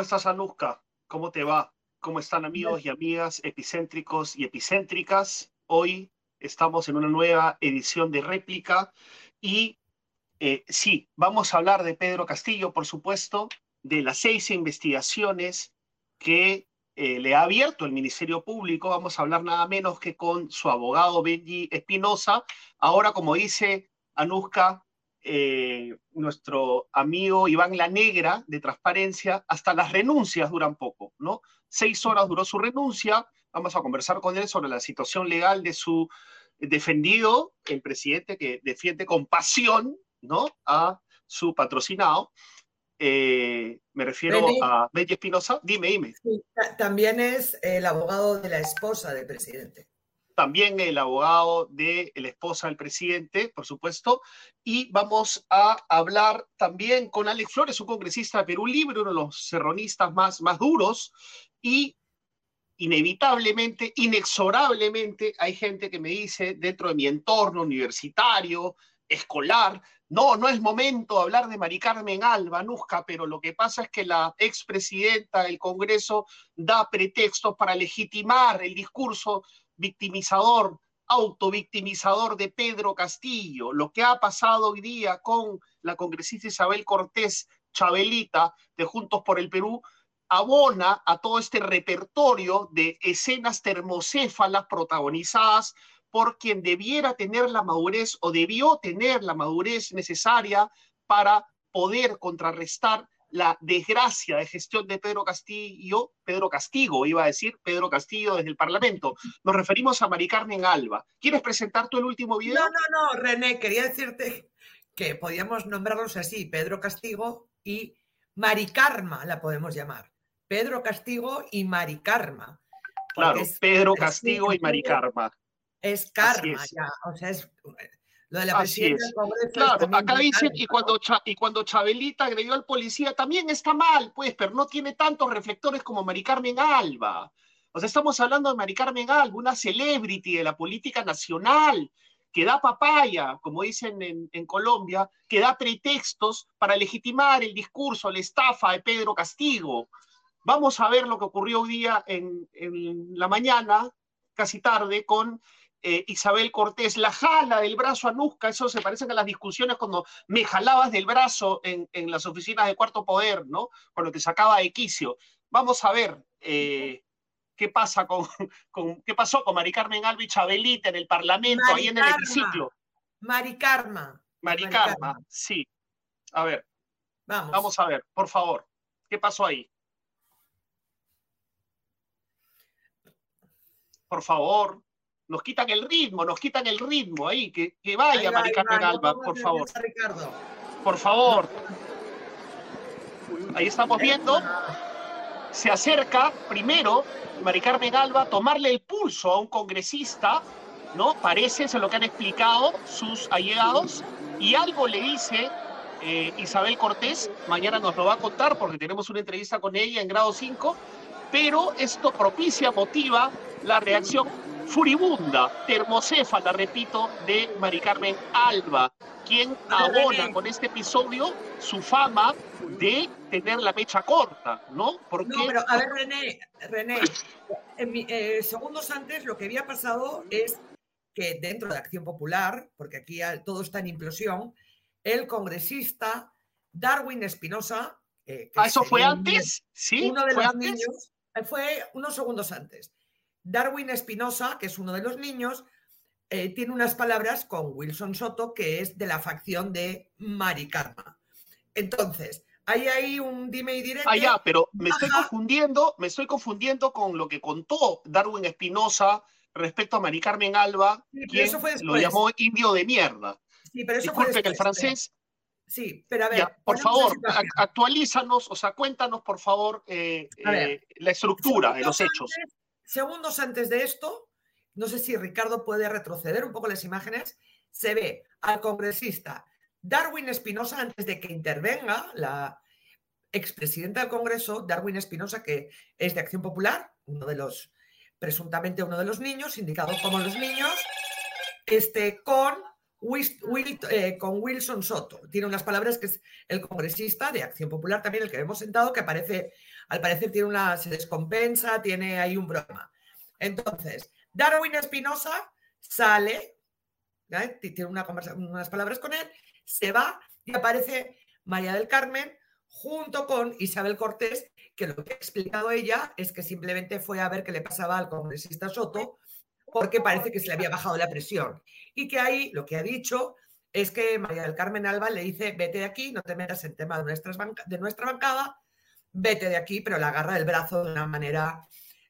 ¿Cómo estás, Anuska? ¿Cómo te va? ¿Cómo están amigos y amigas epicéntricos y epicéntricas? Hoy estamos en una nueva edición de réplica y eh, sí, vamos a hablar de Pedro Castillo, por supuesto, de las seis investigaciones que eh, le ha abierto el Ministerio Público. Vamos a hablar nada menos que con su abogado Benji Espinosa. Ahora, como dice Anuska, eh, nuestro amigo Iván La Negra de Transparencia, hasta las renuncias duran poco, ¿no? Seis horas duró su renuncia. Vamos a conversar con él sobre la situación legal de su defendido, el presidente que defiende con pasión, ¿no? A su patrocinado. Eh, me refiero a Benji Espinosa. Dime, dime. también es el abogado de la esposa del presidente también el abogado de la esposa del presidente, por supuesto, y vamos a hablar también con Alex Flores, un congresista de Perú Libre, uno de los serronistas más, más duros, y inevitablemente, inexorablemente, hay gente que me dice dentro de mi entorno universitario, escolar, no, no es momento de hablar de Mari Carmen Alba, Nusca, pero lo que pasa es que la expresidenta del Congreso da pretextos para legitimar el discurso victimizador, autovictimizador de Pedro Castillo, lo que ha pasado hoy día con la congresista Isabel Cortés Chabelita de Juntos por el Perú, abona a todo este repertorio de escenas termocéfalas protagonizadas por quien debiera tener la madurez o debió tener la madurez necesaria para poder contrarrestar la desgracia de gestión de Pedro Castillo, Pedro Castigo, iba a decir Pedro Castillo desde el Parlamento. Nos referimos a Mari Carmen Alba. ¿Quieres presentar tú el último video? No, no, no, René, quería decirte que podíamos nombrarlos así, Pedro Castigo y Mari Carma, la podemos llamar. Pedro Castigo y Mari Carma. Claro, Pedro Castigo y Mari Carma. Es karma, ya, o sea, es lo de la presidenta Claro, acá dicen, y cuando, y cuando Chabelita agredió al policía, también está mal, pues, pero no tiene tantos reflectores como Mari Carmen Alba. O sea, estamos hablando de Mari Carmen Alba, una celebrity de la política nacional, que da papaya, como dicen en, Colombia, que da pretextos para legitimar el discurso, la estafa de Pedro Castigo. Vamos a ver lo que ocurrió hoy día en, en la mañana, casi tarde, con eh, Isabel Cortés la jala del brazo a Nusca, eso se parece a las discusiones cuando me jalabas del brazo en, las oficinas de Cuarto Poder, ¿no? Cuando te sacaba de quicio. Vamos a ver eh, qué pasa con, qué pasó con Mari Carmen Albi Chabelita en el Parlamento, ahí en el hemiciclo. Mari Carma. Mari Carma, sí. A ver. Vamos. Vamos a ver, por favor. ¿Qué pasó ahí? Por favor nos quitan el ritmo, nos quitan el ritmo ahí, que, vaya Mari Carmen Alba, por favor. Por favor. Ahí estamos viendo. Se acerca primero Mari Carmen Alba a tomarle el pulso a un congresista, ¿no? Parece, eso es lo que han explicado sus allegados, y algo le dice eh, Isabel Cortés, mañana nos lo va a contar porque tenemos una entrevista con ella en grado 5, pero esto propicia, motiva la reacción furibunda, termocéfala, repito, de Mari Carmen Alba, quien abona con este episodio su fama de tener la mecha corta, ¿no? Porque... No, pero a ver, René, René, eh, segundos antes lo que había pasado es que dentro de Acción Popular, porque aquí todo está en implosión, el congresista Darwin Espinosa... Eh, ¿Ah, eso fue antes? Sí, uno de los niños, eh, fue unos segundos antes. Darwin Espinosa, que es uno de los niños, eh, tiene unas palabras con Wilson Soto, que es de la facción de Mari Karma. Entonces, hay ahí un dime y directo. Ah, ya, pero me estoy confundiendo, me estoy confundiendo con lo que contó Darwin Espinosa respecto a Mari Carmen Alba, quien lo llamó indio de mierda. Sí, pero eso Disculpe que el francés. Sí, pero a ver. por favor, actualízanos, o sea, cuéntanos, por favor, eh, eh, la estructura de los hechos. Segundos antes de esto, no sé si Ricardo puede retroceder un poco las imágenes, se ve al congresista Darwin Espinosa antes de que intervenga la expresidenta del Congreso, Darwin Espinosa, que es de Acción Popular, uno de los, presuntamente uno de los niños, indicado como los niños, este, con eh, con Wilson Soto. Tiene unas palabras que es el congresista de Acción Popular, también el que hemos sentado, que parece, al parecer tiene una, se descompensa, tiene ahí un problema. Entonces, Darwin Espinosa sale, tiene una unas palabras con él, se va y aparece María del Carmen junto con Isabel Cortés, que lo que ha explicado ella es que simplemente fue a ver qué le pasaba al congresista Soto, porque parece que se le había bajado la presión. Y que ahí lo que ha dicho es que María del Carmen Alba le dice, vete de aquí, no te metas en tema de nuestra bancada, vete de aquí, pero la agarra del brazo de una manera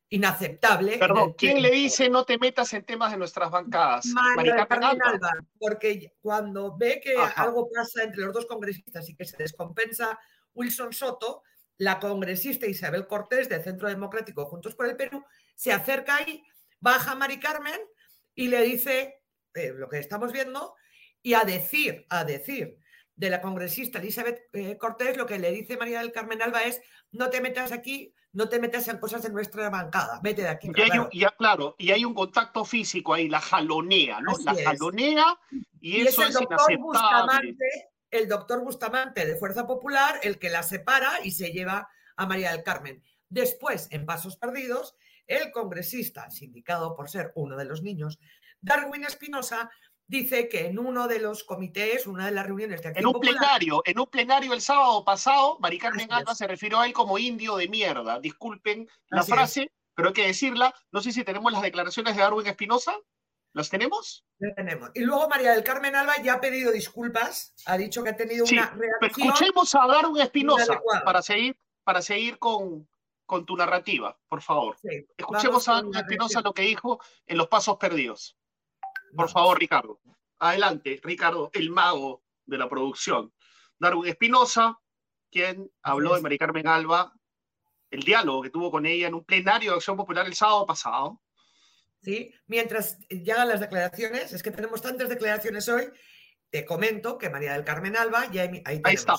inaceptable. Perdón, ¿quién le dice no te metas en temas de nuestras bancadas? María Alba, porque cuando ve que algo pasa entre los dos congresistas y que se descompensa Wilson Soto, la congresista Isabel Cortés del Centro Democrático Juntos por el Perú se acerca ahí baja Mari Carmen y le dice eh, lo que estamos viendo y a decir, a decir de la congresista Elizabeth eh, Cortés, lo que le dice María del Carmen Alba es no te metas aquí, no te metas en cosas de nuestra bancada, vete de aquí. Y hay, un, claro, y hay un contacto físico ahí, la jalonea, ¿no? la jalonea y, eso es, el doctor Bustamante, el doctor Bustamante de Fuerza Popular el que la separa y se lleva a María del Carmen. Después, en Pasos Perdidos, el congresista, sindicado por ser uno de los niños, Darwin Espinosa, dice que en uno de los comités, una de las reuniones de aquí. En un plenario, en un plenario el sábado pasado, Mari Carmen Alba se refirió a él como indio de mierda. Disculpen la frase, pero hay que decirla. No sé si tenemos las declaraciones de Darwin Espinosa. ¿Las tenemos? Las tenemos. Y luego María del Carmen Alba ya ha pedido disculpas, ha dicho que ha tenido una reacción. Escuchemos a Darwin Espinosa para seguir, para seguir con, con tu narrativa, por favor. Escuchemos a Espinosa lo que dijo en Los Pasos Perdidos. Por favor, Ricardo. Adelante, Ricardo, el mago de la producción. Darwin Espinosa, quien habló de Mari Carmen Alba, el diálogo que tuvo con ella en un plenario de Acción Popular el sábado pasado. Sí, mientras llegan las declaraciones, es que tenemos tantas declaraciones hoy, te comento que María del Carmen Alba ya ahí, ahí está,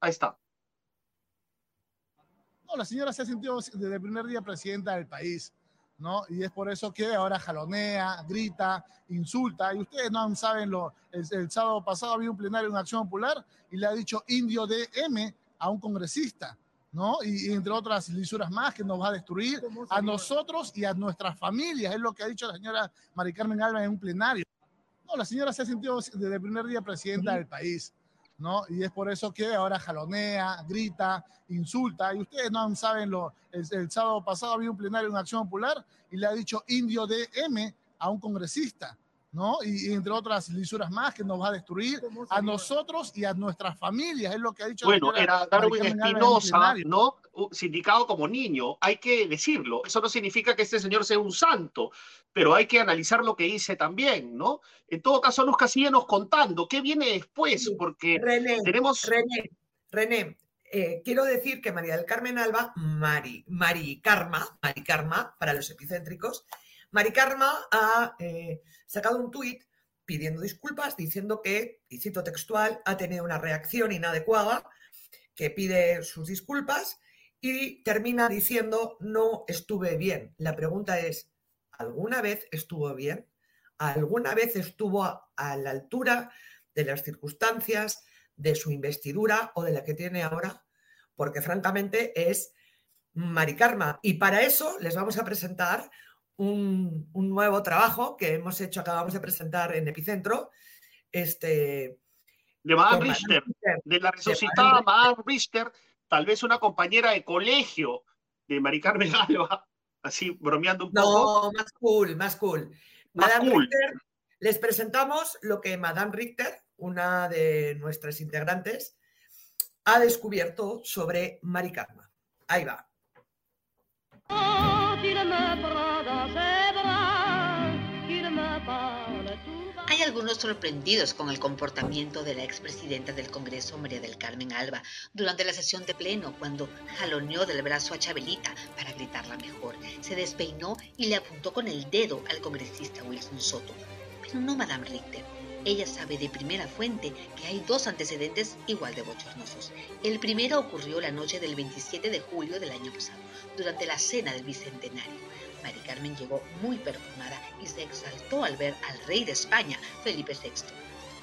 ahí está la señora se ha sentido desde el primer día presidenta del país, ¿no? Y es por eso que ahora jalonea, grita, insulta. Y ustedes no saben, lo, el, sábado pasado había un plenario en Acción Popular y le ha dicho indio de M a un congresista. ¿no? Y, entre otras lisuras más que nos va a destruir a nosotros y a nuestras familias, es lo que ha dicho la señora Mari Carmen Alba en un plenario. No, la señora se ha sentido desde el primer día presidenta del país. ¿No? Y es por eso que ahora jalonea, grita, insulta. Y ustedes no saben, lo, el, sábado pasado había un plenario en Acción Popular y le ha dicho indio de M a un congresista. ¿No? Y, entre otras lisuras más que nos va a destruir a nosotros y a nuestras familias, es lo que ha dicho. Bueno, era Darwin Espinosa, ¿no? Sindicado como niño, hay que decirlo. Eso no significa que este señor sea un santo, pero hay que analizar lo que dice también, ¿no? En todo caso, Luz nos contando qué viene después, porque tenemos... René, René, eh, quiero decir que María del Carmen Alba, Mari, Mari Karma, Mari Karma para los epicéntricos, Mari ha eh, sacado un tuit pidiendo disculpas, diciendo que, y cito textual, ha tenido una reacción inadecuada, que pide sus disculpas y termina diciendo no estuve bien. La pregunta es, ¿alguna vez estuvo bien? ¿Alguna vez estuvo a la altura de las circunstancias, de su investidura o de la que tiene ahora? Porque francamente es Mari Karma. Y para eso les vamos a presentar un, nuevo trabajo que hemos hecho, acabamos de presentar en Epicentro. Este, de Madame Richter, de la resucitada Madame Richter, tal vez una compañera de colegio de Mari Carmen Alba, así bromeando un poco. No, más cool, más cool. Madame Richter, les presentamos lo que Madame Richter, una de nuestras integrantes, ha descubierto sobre Mari Carmen. Ahí va. Algunos sorprendidos con el comportamiento de la expresidenta del Congreso, María del Carmen Alba, durante la sesión de pleno, cuando jaloneó del brazo a Chabelita para gritarla mejor. Se despeinó y le apuntó con el dedo al congresista Wilson Soto. Pero no Madame Richter. Ella sabe de primera fuente que hay dos antecedentes igual de bochornosos. El primero ocurrió la noche del 27 de julio del año pasado, durante la cena del Bicentenario. Mari Carmen llegó muy perfumada y se exaltó al ver al rey de España, Felipe VI.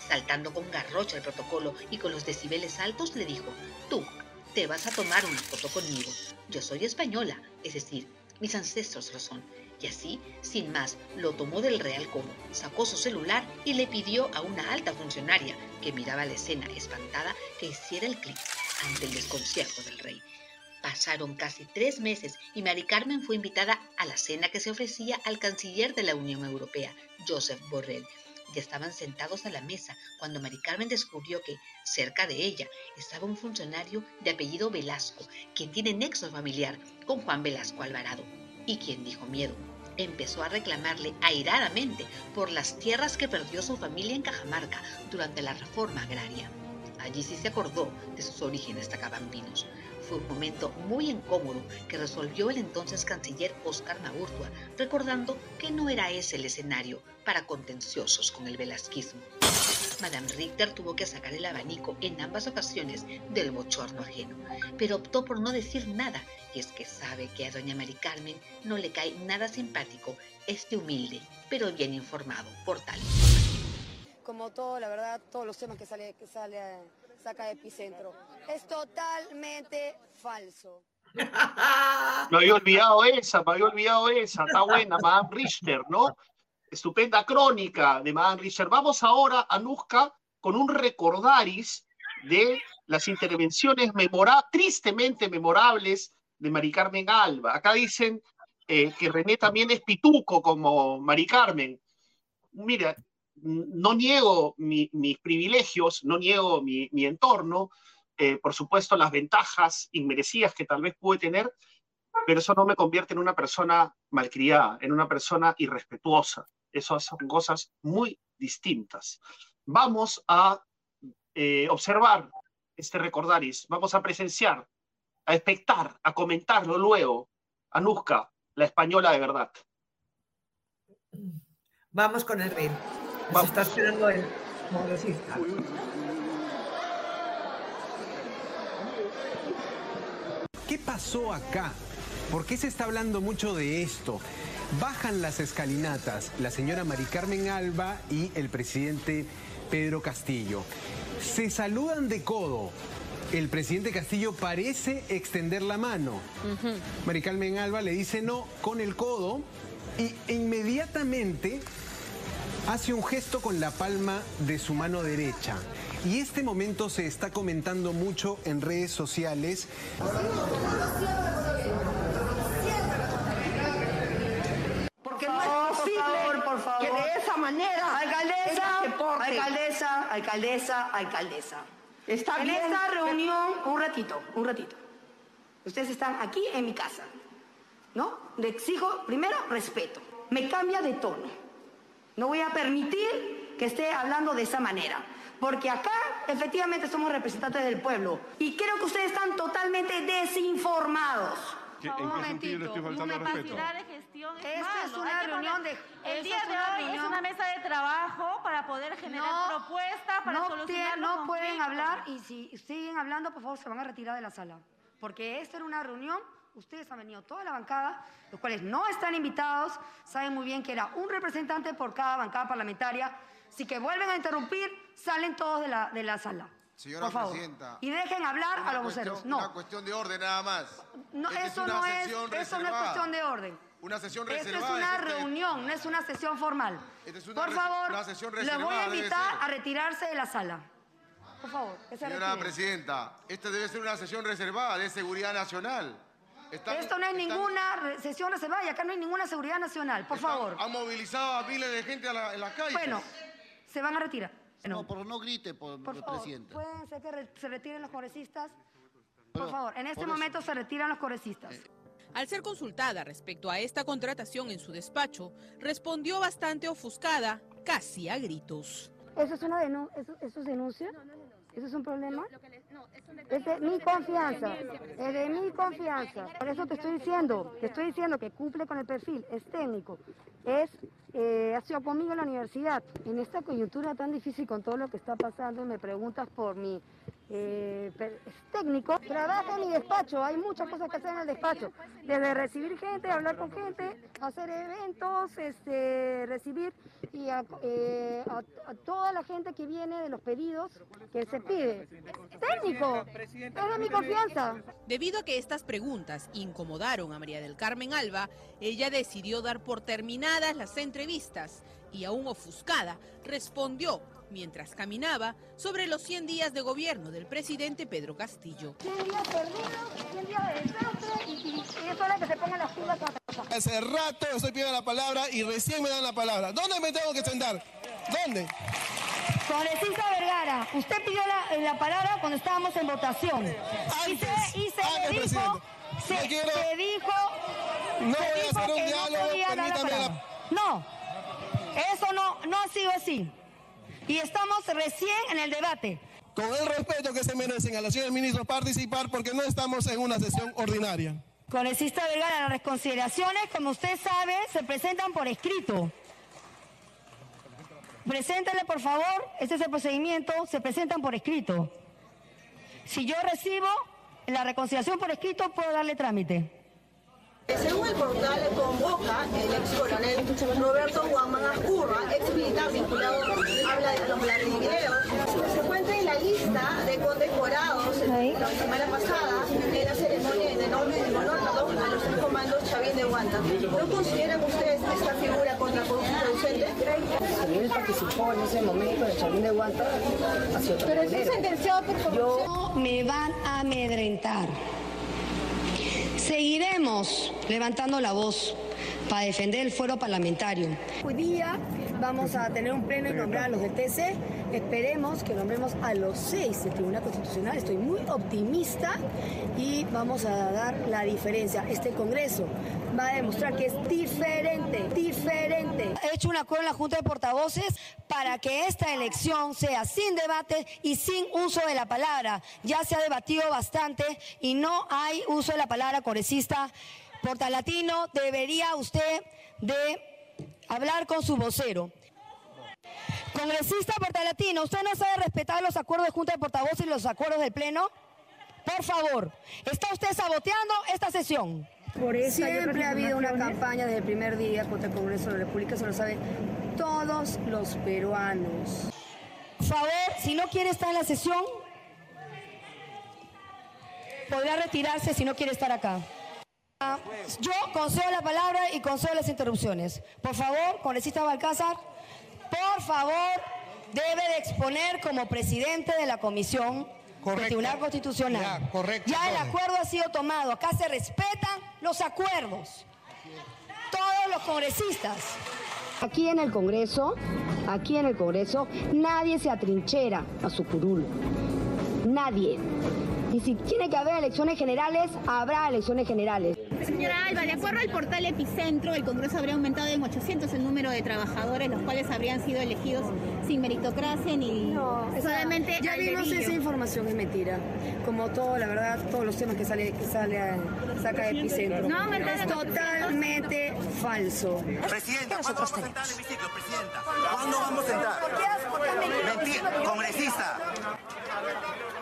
Saltando con garrocha el protocolo y con los decibeles altos, le dijo, tú, te vas a tomar una foto conmigo. Yo soy española, es decir, mis ancestros lo son. Y así, sin más, lo tomó del real como, sacó su celular y le pidió a una alta funcionaria que miraba la escena espantada que hiciera el clic ante el desconcierto del rey. Pasaron casi tres meses y Mari Carmen fue invitada a la cena que se ofrecía al canciller de la Unión Europea, Joseph Borrell. Ya estaban sentados a la mesa cuando Mari Carmen descubrió que, cerca de ella, estaba un funcionario de apellido Velasco, quien tiene nexo familiar con Juan Velasco Alvarado, y quien dijo miedo. Empezó a reclamarle airadamente por las tierras que perdió su familia en Cajamarca durante la reforma agraria. Allí sí se acordó de sus orígenes tacabambinos fue un momento muy incómodo que resolvió el entonces canciller Oscar Maurtua, recordando que no era ese el escenario para contenciosos con el velasquismo. Madame Richter tuvo que sacar el abanico en ambas ocasiones del bochorno ajeno, pero optó por no decir nada, y es que sabe que a doña Mari Carmen no le cae nada simpático este humilde, pero bien informado portal. Como todo, la verdad, todos los temas que sale, que sale saca epicentro. Es totalmente falso. Me había olvidado esa, me había olvidado esa. Está buena, Madame Richter, ¿no? Estupenda crónica de Madame Richter. Vamos ahora a Nusca con un recordaris de las intervenciones tristemente memorables de Mari Carmen Alba. Acá dicen eh, que René también es pituco como Mari Carmen. Mira, no niego mis privilegios, no niego mi, entorno, eh, por supuesto las ventajas inmerecidas que tal vez pude tener, pero eso no me convierte en una persona malcriada, en una persona irrespetuosa. Esas son cosas muy distintas. Vamos a eh, observar este recordaris, vamos a presenciar, a expectar, a comentarlo luego. Anuska, la española de verdad. Vamos con el ritmo está esperando el ¿Qué pasó acá? ¿Por qué se está hablando mucho de esto? Bajan las escalinatas la señora Mari Carmen Alba y el presidente Pedro Castillo. Se saludan de codo. El presidente Castillo parece extender la mano. Mari Carmen Alba le dice no con el codo y inmediatamente hace un gesto con la palma de su mano derecha. Y este momento se está comentando mucho en redes sociales. Porque no es posible por favor, que de esa manera, alcaldesa, alcaldesa, alcaldesa, alcaldesa. Está en esta reunión, un ratito, un ratito. Ustedes están aquí en mi casa, ¿no? Le exijo primero respeto. Me cambia de tono. No voy a permitir que esté hablando de esa manera. Porque acá efectivamente somos representantes del pueblo. Y creo que ustedes están totalmente desinformados. ¿En qué sentido le estoy faltando respeto? de gestión es Esta es una reunión de... El día de hoy es una mesa de trabajo para poder generar propuestas, para no solucionar No pueden hablar y si siguen hablando, por favor, se van a retirar de la sala. Porque esta era una reunión Ustedes han venido toda la bancada, los cuales no están invitados, saben muy bien que era un representante por cada bancada parlamentaria. Si que vuelven a interrumpir, salen todos de la, de la sala. Señora por favor. Presidenta. Y dejen hablar a los voceros. No. Una cuestión de orden nada más. No, eso, no es, eso no es cuestión de orden. Una sesión reservada. Esto es una reunión, no es una sesión formal. por favor, les voy a invitar a retirarse de la sala. Por favor, Señora Presidenta, esta debe ser una sesión reservada de seguridad nacional. Esto no es ninguna sesión reservada y acá no hay ninguna seguridad nacional, por favor. Han movilizado a miles de gente en las calles. Bueno, se van a retirar. No, por no grite, por, por favor, ¿Pueden ser que se retiren los congresistas? Por favor, en este momento se retiran los congresistas. Eh. Al ser consultada respecto a esta contratación en su despacho, respondió bastante ofuscada, casi a gritos. ¿Eso es una denuncia? ¿Eso, ¿Eso es denuncia? ¿Eso es un problema? Es de mi confianza, es de mi confianza. Por eso te estoy diciendo, te estoy diciendo que cumple con el perfil, es técnico, es, eh, ha sido conmigo en la universidad. En esta coyuntura tan difícil con todo lo que está pasando, me preguntas por mi eh, técnico, trabajo en mi despacho, hay muchas cosas que hacer en el despacho, desde recibir gente, hablar con gente, hacer eventos, este, recibir y a, eh, toda la gente que viene de los pedidos que se pide. Es mi confianza. Debido a que estas preguntas incomodaron a María del Carmen Alba, ella decidió dar por terminadas las entrevistas y aún ofuscada respondió mientras caminaba sobre los 100 días de gobierno del presidente Pedro Castillo. 100 días perdidos, 100 días de desastre y, es hora que se pongan las pilas Hace rato estoy pidiendo la palabra y recién me dan la palabra. ¿Dónde me tengo que sentar? ¿Dónde? Congresista Vergara, usted pidió la, la, palabra cuando estábamos en votación. Antes, y se, y se dijo, se, quiero, se, dijo, no voy a hacer un diálogo, la... No, eso no, no ha sido así y estamos recién en el debate. Con el respeto que se merecen a la señora ministro participar porque no estamos en una sesión ordinaria. Congresista Vergara, las reconsideraciones, como usted sabe, se presentan por escrito. Preséntale, por favor, este es el procedimiento, se presentan por escrito. Si yo recibo la reconciliación por escrito, puedo darle trámite. Según el portal convoca el ex coronel Roberto Guamán Ascurra, ex militar vinculado, habla de los ladrilleros. Se encuentra en la lista de condecorados la semana pasada en la ceremonia de honor, de tres comandos Chavín de Guanta. ¿No consideran ustedes esta figura contraproducente? Si él participó en ese momento de Chavín de Guanta, Pero es sentenciado por corrupción. me van a amedrentar. Seguiremos levantando la voz para defender el fuero parlamentario. Hoy día vamos a tener un pleno y nombrar a los del TC. Esperemos que nombremos a los seis del Tribunal Constitucional. Estoy muy optimista y vamos a dar la diferencia. Este Congreso va a demostrar que es diferente, diferente. He hecho un acuerdo en la Junta de Portavoces para que esta elección sea sin debate y sin uso de la palabra. Ya se ha debatido bastante y no hay uso de la palabra congresista portalatino. Debería usted de hablar con su vocero. Congresista portalatino, ¿usted no sabe respetar los acuerdos de Junta de Portavoces y los acuerdos del Pleno? Por favor, ¿está usted saboteando esta sesión? Por eso Siempre ha habido una campaña desde el primer día contra el Congreso de la República, se lo saben todos los peruanos. Por favor, si no quiere estar en la sesión, podrá retirarse si no quiere estar acá. Yo concedo la palabra y concedo las interrupciones. Por favor, congresista Balcázar, por favor, debe de exponer como presidente de la comisión del Tribunal Constitucional. Ya, correcto, ya el acuerdo ha sido tomado. Acá se respetan los acuerdos. Todos los congresistas. Aquí en el Congreso, aquí en el Congreso, nadie se atrinchera a su curul. Nadie. Y si tiene que haber elecciones generales, habrá elecciones generales. Señora Alba, de acuerdo al portal Epicentro, el Congreso habría aumentado en 800 el número de trabajadores, los cuales habrían sido elegidos sin meritocracia ni no, solamente. Ya vimos esa información, es mentira. Como todo, la verdad, todos los temas que sale, que sale a, saca Epicentro. No, es totalmente falso. Presidenta, ¿cuándo vamos a sentar al hemiciclo, Presidenta? ¿Cuándo vamos a sentar? Mentira, congresista.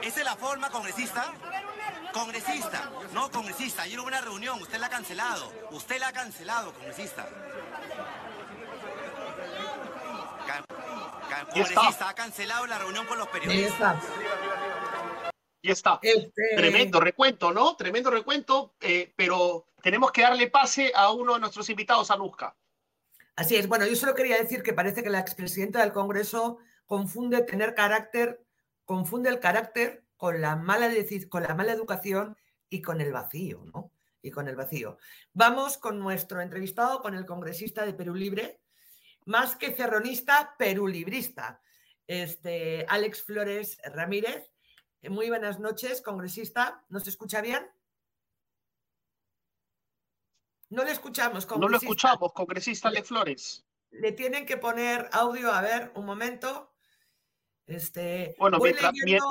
¿Esa es la forma, congresista? Congresista, no congresista, ayer hubo una reunión, usted la ha cancelado, usted la ha cancelado, congresista. congresista, ha cancelado la reunión con los periodistas. Y está. Este... Tremendo recuento, ¿no? Tremendo recuento, eh, pero tenemos que darle pase a uno de nuestros invitados, Anuska. Así es. Bueno, yo solo quería decir que parece que la expresidenta del Congreso confunde tener carácter confunde el carácter con la mala, con la mala educación y con el vacío, ¿no? Y con el vacío. Vamos con nuestro entrevistado, con el congresista de Perú Libre, más que cerronista, perulibrista, este, Alex Flores Ramírez. Muy buenas noches, congresista. ¿Nos escucha bien? No le escuchamos, congresista. No lo escuchamos, congresista Alex Flores. Le tienen que poner audio, a ver, un momento. Este, bueno,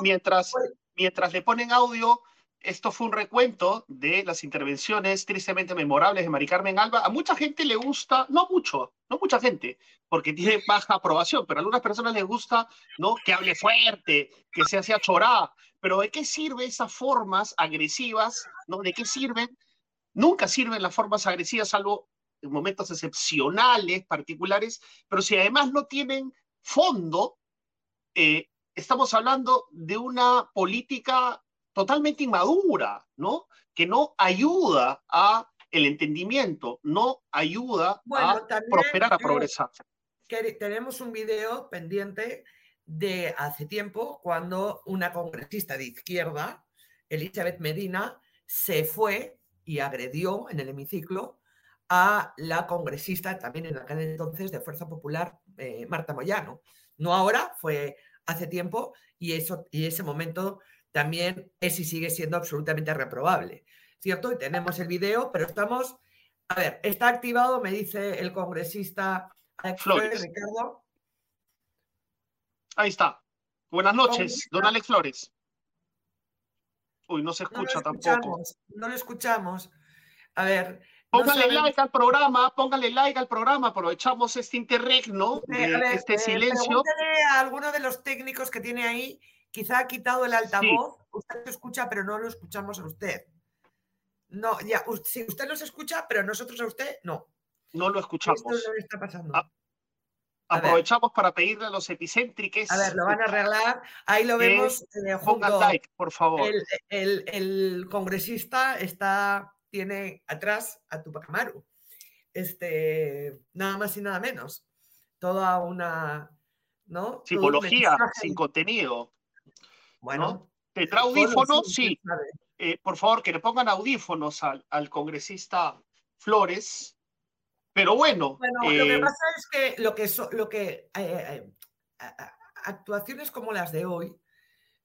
mientras, mientras, le ponen audio, esto fue un recuento de las intervenciones tristemente memorables de Mari Carmen Alba. A mucha gente le gusta, no mucho, no mucha gente, porque tiene baja aprobación, pero a algunas personas les gusta ¿no? que hable fuerte, que se hace chorá. Pero ¿de qué sirve esas formas agresivas? ¿no? ¿De qué sirven? Nunca sirven las formas agresivas, salvo en momentos excepcionales, particulares, pero si además no tienen fondo, eh, estamos hablando de una política totalmente inmadura, ¿no? Que no ayuda a el entendimiento, no ayuda a prosperar, a progresar. tenemos un video pendiente de hace tiempo cuando una congresista de izquierda, Elizabeth Medina, se fue y agredió en el hemiciclo a la congresista también en aquel entonces de Fuerza Popular, eh, Marta Moyano. No ahora, fue hace tiempo y, eso, y ese momento también es y sigue siendo absolutamente reprobable, ¿cierto? Y tenemos el video, pero estamos, a ver, está activado, me dice el congresista Alex Flores. Ricardo. Ahí está. Buenas noches, don Alex Flores. Uy, no se escucha tampoco. No lo escuchamos. A ver. Póngale like al programa, póngale like al programa, aprovechamos este interregno, de este eh, silencio. a alguno de los técnicos que tiene ahí Quizá ha quitado el altavoz, usted lo escucha, pero no lo escuchamos a usted. No, ya, si usted nos escucha, pero nosotros a usted no. No lo escuchamos. Esto no está pasando. aprovechamos para pedirle a los epicéntriques. A ver, lo van a arreglar. Ahí lo vemos. Eh, pongan like, por favor. El, congresista está, tiene atrás a Tupac Amaru. Este, nada más y nada menos. Toda una. ¿no? Sin contenido. Bueno. ¿Te trae audífonos? Sí. Eh, por favor, que le pongan audífonos al, congresista Flores. Pero bueno. Bueno, lo que eh, pasa es que lo que, lo que eh, actuaciones como las de hoy,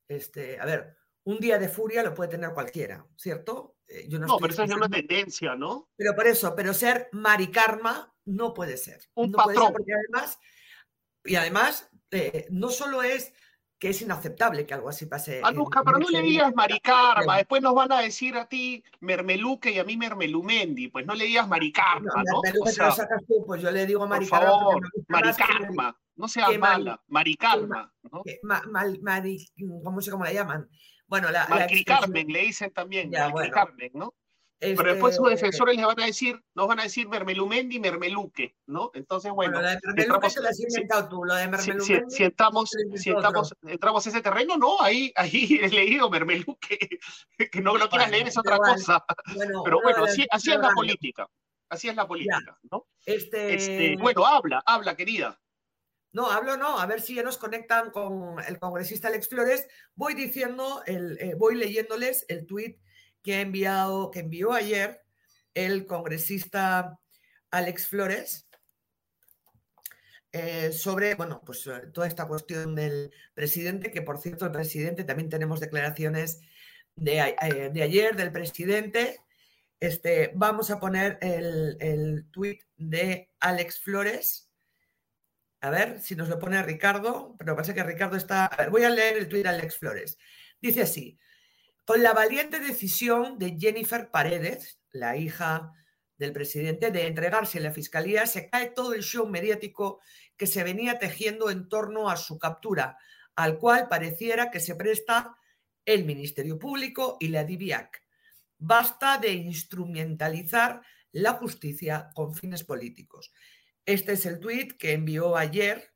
este, a ver, un día de furia lo puede tener cualquiera, ¿cierto? Yo no, pero esa es una tendencia, ¿no? Pero por eso, pero ser maricarma no puede ser. Un patrón. porque además, y además, no solo es que es inaceptable que algo así pase. Anuska, pero no le digas maricarma, después nos van a decir a ti mermeluque y a mí mermelumendi, pues no le digas maricarma, ¿no? O sea, tú, pues yo le digo maricarma. Por favor, maricarma, no seas mala, maricarma. ¿no? ¿Cómo se cómo la llaman? Bueno, la, Carmen le dicen también, ya, Carmen, ¿no? Pero después sus este, defensores les van a decir, nos van a decir Mermelumendi y Mermeluque, ¿no? Entonces, bueno. lo de Mermeluque se lo has inventado tú, lo de Mermelumendi. Si, entramos, si entramos ese terreno, no, ahí, ahí he leído Mermeluque, que no lo quieras leer es otra cosa. Pero bueno, así, así es la política, así es la política, ¿no? Este... este... bueno, habla, habla, querida. No, hablo no, a ver si ya nos conectan con el congresista Alex Flores. Voy diciendo, el, eh, voy leyéndoles el tuit que ha enviado, que envió ayer el congresista Alex Flores eh, sobre, bueno, pues eh, toda esta cuestión del presidente, que por cierto, el presidente, también tenemos declaraciones de, ayer del presidente. Este, vamos a poner el, el tuit de Alex Flores. A ver si nos lo pone Ricardo, pero parece que Ricardo está. A ver, voy a leer el tuit de Alex Flores. Dice así: con la valiente decisión de Jennifer Paredes, la hija del presidente, de entregarse a la fiscalía, se cae todo el show mediático que se venía tejiendo en torno a su captura, al cual pareciera que se presta el Ministerio Público y la DIVIAC. Basta de instrumentalizar la justicia con fines políticos. Este es el tuit que envió ayer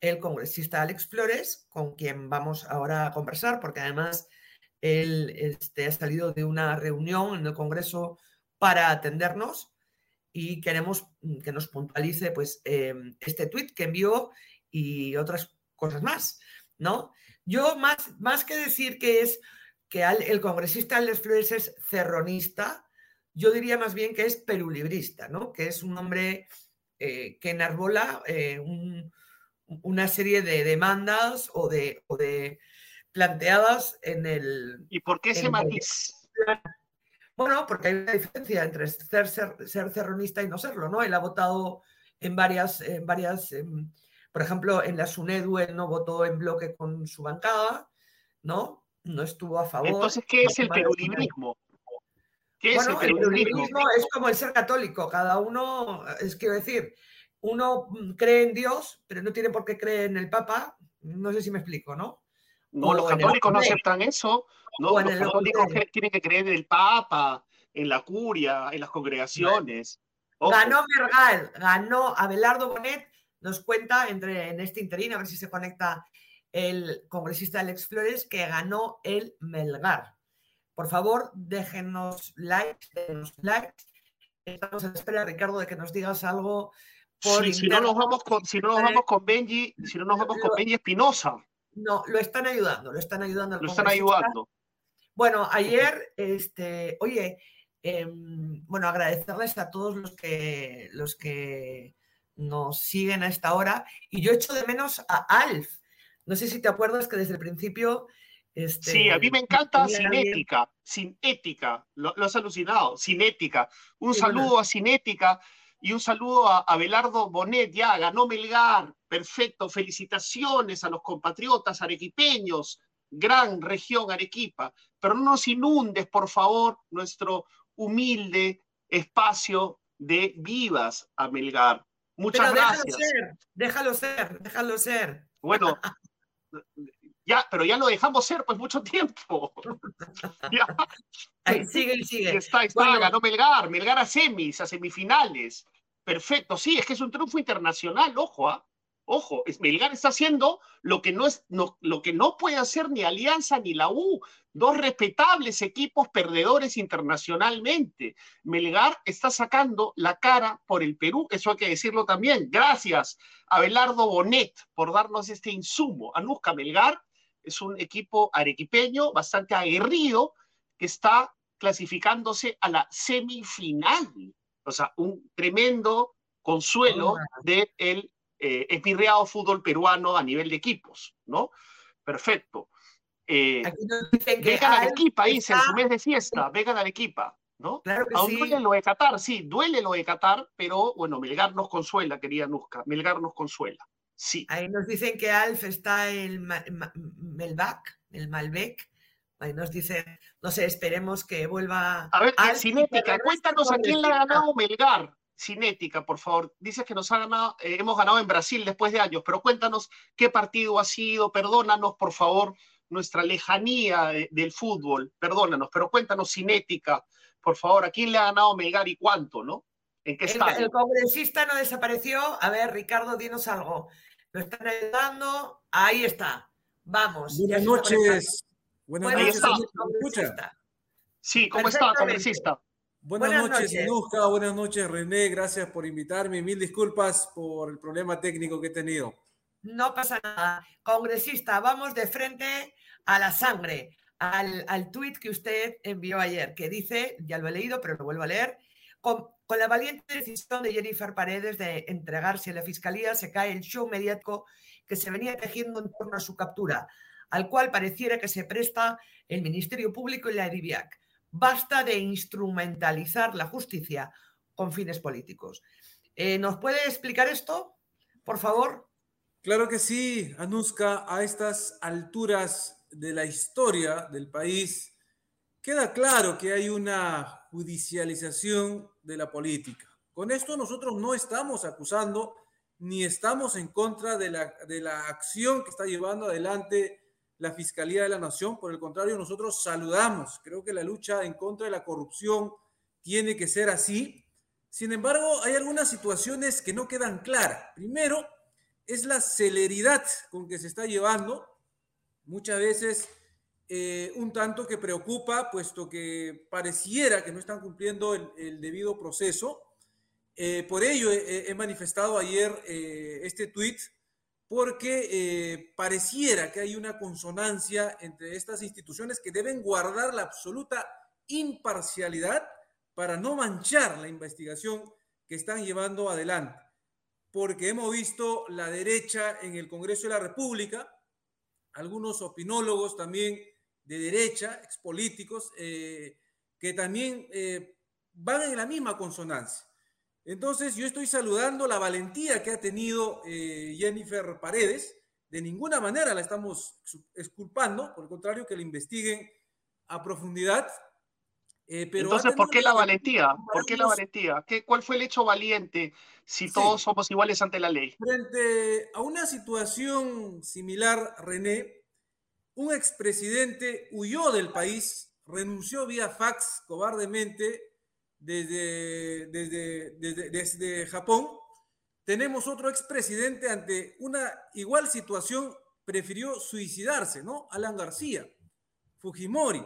el congresista Alex Flores, con quien vamos ahora a conversar, porque además él este, ha salido de una reunión en el Congreso para atendernos y queremos mm, que nos puntualice pues, em, este tuit que envió y otras cosas más, ¿no? Yo más, más que decir que es que el congresista Alex Flores es cerronista, yo diría más bien que es perulibrista, ¿no? Que es un hombre eh, que enarbola eh, una serie de demandas o de, o de planteadas en el... ¿Y por qué ese matiz? Bueno, porque hay una diferencia entre ser, ser, cerronista y no serlo, ¿no? Él ha votado en varias, en varias em, por ejemplo, en la SUNEDU él no votó en bloque con su bancada, ¿no? no estuvo a favor. Entonces, ¿qué es el perulinismo? ¿Qué es el es como el ser católico. Cada uno, es quiero decir, uno cree en Dios, pero no tiene por qué creer en el Papa. No sé si me explico, ¿no? No, los católicos no aceptan eso. No, los católicos tienen que creer en el Papa, en la curia, en las congregaciones. Ganó Mergal, ganó Abelardo Bonet, nos cuenta entre, en este interino, a ver si se conecta el congresista Alex Flores, que ganó el Melgar. Por favor, déjenos likes, déjenos likes. Estamos a la espera, Ricardo, de que nos digas algo. Por si no nos vamos con, si no nos vamos con Benji, si no nos vamos con Benji Espinosa. No, lo están ayudando, lo están ayudando. Lo están ayudando. Bueno, ayer, este, oye, em, bueno, agradecerles a todos los que, los que nos siguen a esta hora. Y yo echo de menos a Alf. No sé si te acuerdas que desde el principio. Este, sí, a mí me encanta Cinética, Cinética, lo, lo, has alucinado, Cinética. Un saludo a Cinética y un saludo a, a Belardo Bonet, ya ganó Melgar, perfecto, felicitaciones a los compatriotas arequipeños, gran región Arequipa, pero no nos inundes, por favor, nuestro humilde espacio de vivas a Melgar. Muchas gracias. Déjalo ser, déjalo ser, déjalo ser. Bueno, ya, pero ya lo dejamos ser pues mucho tiempo. Ahí sigue y sigue. Está, está, ganó Melgar, Melgar a semis, a semifinales. Perfecto, sí, es que es un triunfo internacional, ojo, ¿ah? Ojo, Melgar está haciendo lo que no es no, lo que no puede hacer ni Alianza ni la U, dos respetables equipos perdedores internacionalmente. Melgar está sacando la cara por el Perú, eso hay que decirlo también. Gracias a Belardo Bonet por darnos este insumo. Anuska Melgar es un equipo arequipeño bastante aguerrido que está clasificándose a la semifinal. O sea, un tremendo consuelo del de eh, espirreado fútbol peruano a nivel de equipos, ¿no? Perfecto. Eh, vengan a Arequipa, dicen, en su mes de fiesta, vengan a Arequipa, ¿no? Claro que Aún sí. duele lo de Qatar, sí, duele lo de Qatar, pero bueno, Melgar nos consuela, querida Nusca, Melgar nos consuela, sí. Ahí nos dicen que Alf está el Melbac, el Malbec. Ahí nos dicen, no sé, esperemos que vuelva. A ver, Alf, Cinética, cuéntanos a quién le ha ganado Melgar. Cinética, por favor. Dices que nos ha ganado, eh, hemos ganado en Brasil después de años, pero cuéntanos qué partido ha sido, perdónanos, por favor, nuestra lejanía de- del fútbol, perdónanos, pero cuéntanos Cinética, por favor, a quién le ha ganado Melgar y cuánto, ¿no? ¿En qué El, estadio? el congresista no desapareció. A ver, Ricardo, dinos algo. Lo están ayudando. Ahí está. Vamos. Buenas está noches. Buenas noches, congresista. Sí, ¿cómo está, congresista? Buenas, Buenas noches. Anuska. Buenas noches, René. Gracias por invitarme. Mil disculpas por el problema técnico que he tenido. No pasa nada. Congresista, vamos de frente a la sangre, al, al tuit que usted envió ayer, que dice, ya lo he leído, pero lo vuelvo a leer, con, la valiente decisión de Jennifer Paredes de entregarse a la fiscalía, se cae el show mediático que se venía tejiendo en torno a su captura, al cual pareciera que se presta el Ministerio Público y la EDIVIAC. Basta de instrumentalizar la justicia con fines políticos. Eh, ¿Nos puede explicar esto, por favor? Claro que sí, Anuska. A estas alturas de la historia del país, queda claro que hay una judicialización de la política. Con esto nosotros no estamos acusando ni estamos en contra de la, de la acción que está llevando adelante la Fiscalía de la Nación. Por el contrario, nosotros saludamos. Creo que la lucha en contra de la corrupción tiene que ser así. Sin embargo, hay algunas situaciones que no quedan claras. Primero, es la celeridad con que se está llevando. Muchas veces eh, un tanto que preocupa, puesto que pareciera que no están cumpliendo el, debido proceso. Eh, por ello he, he manifestado ayer eh, este tuit, porque eh, pareciera que hay una consonancia entre estas instituciones que deben guardar la absoluta imparcialidad para no manchar la investigación que están llevando adelante. Porque hemos visto la derecha en el Congreso de la República, algunos opinólogos también de derecha, expolíticos, eh, que también eh, van en la misma consonancia. Entonces yo estoy saludando la valentía que ha tenido eh, Jennifer Paredes de ninguna manera la estamos exculpando, por el contrario, que la investiguen a profundidad. Eh, pero Entonces, ¿por qué la valentía? ¿Por qué la valentía? ¿Qué, ¿Cuál fue el hecho valiente si todos somos iguales ante la ley? Frente a una situación similar, René, un expresidente huyó del país, renunció vía fax cobardemente desde, desde, desde, Japón. Tenemos otro expresidente ante una igual situación, prefirió suicidarse, ¿no? Alan García, Fujimori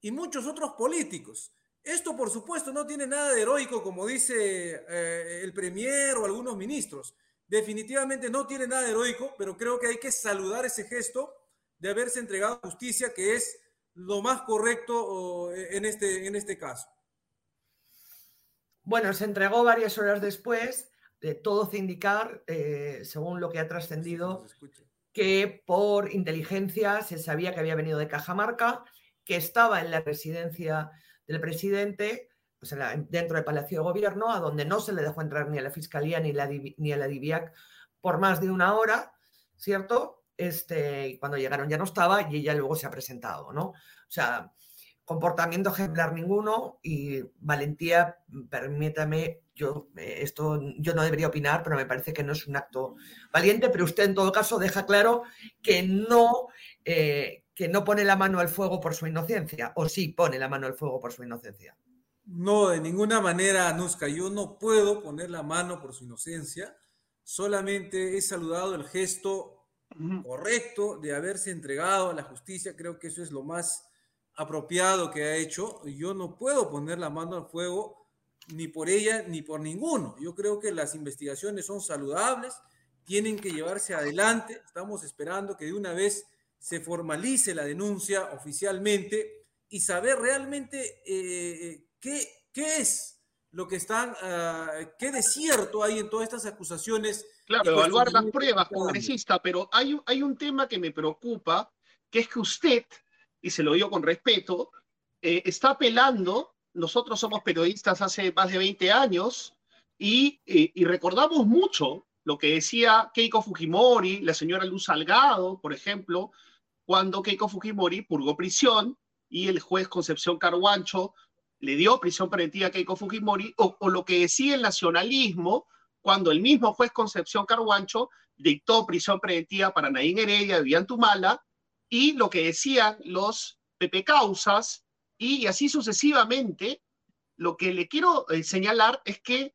y muchos otros políticos. Esto, por supuesto, no tiene nada de heroico, como dice eh, el Premier o algunos ministros. Definitivamente no tiene nada de heroico, pero creo que hay que saludar ese gesto de haberse entregado justicia, que es lo más correcto en este, en este caso. Bueno, se entregó varias horas después, de todo indicar, eh, según lo que ha trascendido, que por inteligencia se sabía que había venido de Cajamarca, que estaba en la residencia del presidente, pues dentro del Palacio de Gobierno, a donde no se le dejó entrar ni a la Fiscalía ni, ni a la DIVIAC por más de una hora, ¿cierto? Este, cuando llegaron ya no estaba y ella luego se ha presentado, ¿no? O sea, comportamiento ejemplar ninguno y valentía, permítame, yo eh, esto yo no debería opinar, pero me parece que no es un acto valiente, pero usted en todo caso deja claro que no, eh, que no pone la mano al fuego por su inocencia, o sí pone la mano al fuego por su inocencia. No, de ninguna manera, Anuska, yo no puedo poner la mano por su inocencia, solamente he saludado el gesto correcto de haberse entregado a la justicia. Creo que eso es lo más apropiado que ha hecho. Yo no puedo poner la mano al fuego ni por ella ni por ninguno. Yo creo que las investigaciones son saludables, tienen que llevarse adelante. Estamos esperando que de una vez se formalice la denuncia oficialmente y saber realmente eh, qué, qué es lo que están, uh, qué desierto hay en todas estas acusaciones Claro, evaluar las pruebas, congresista, pero hay, hay un tema que me preocupa, que es que usted, y se lo digo con respeto, eh, está apelando, nosotros somos periodistas hace más de 20 años, y, eh, y, recordamos mucho lo que decía Keiko Fujimori, la señora Luz Salgado, por ejemplo, cuando Keiko Fujimori purgó prisión y el juez Concepción Carguancho le dio prisión preventiva a Keiko Fujimori, o, o lo que decía el nacionalismo, cuando el mismo juez Concepción Carhuancho dictó prisión preventiva para Naín Heredia de Villantumala y lo que decían los PP causas y así sucesivamente, lo que le quiero eh, señalar es que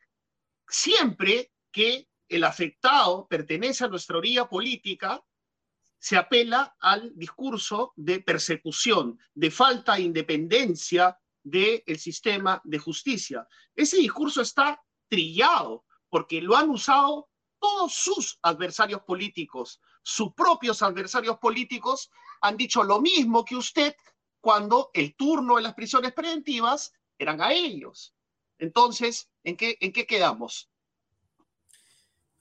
siempre que el afectado pertenece a nuestra orilla política, se apela al discurso de persecución, de falta de independencia del sistema de justicia. Ese discurso está trillado porque lo han usado todos sus adversarios políticos, sus propios adversarios políticos han dicho lo mismo que usted cuando el turno de las prisiones preventivas eran a ellos. Entonces, ¿en qué, en qué quedamos?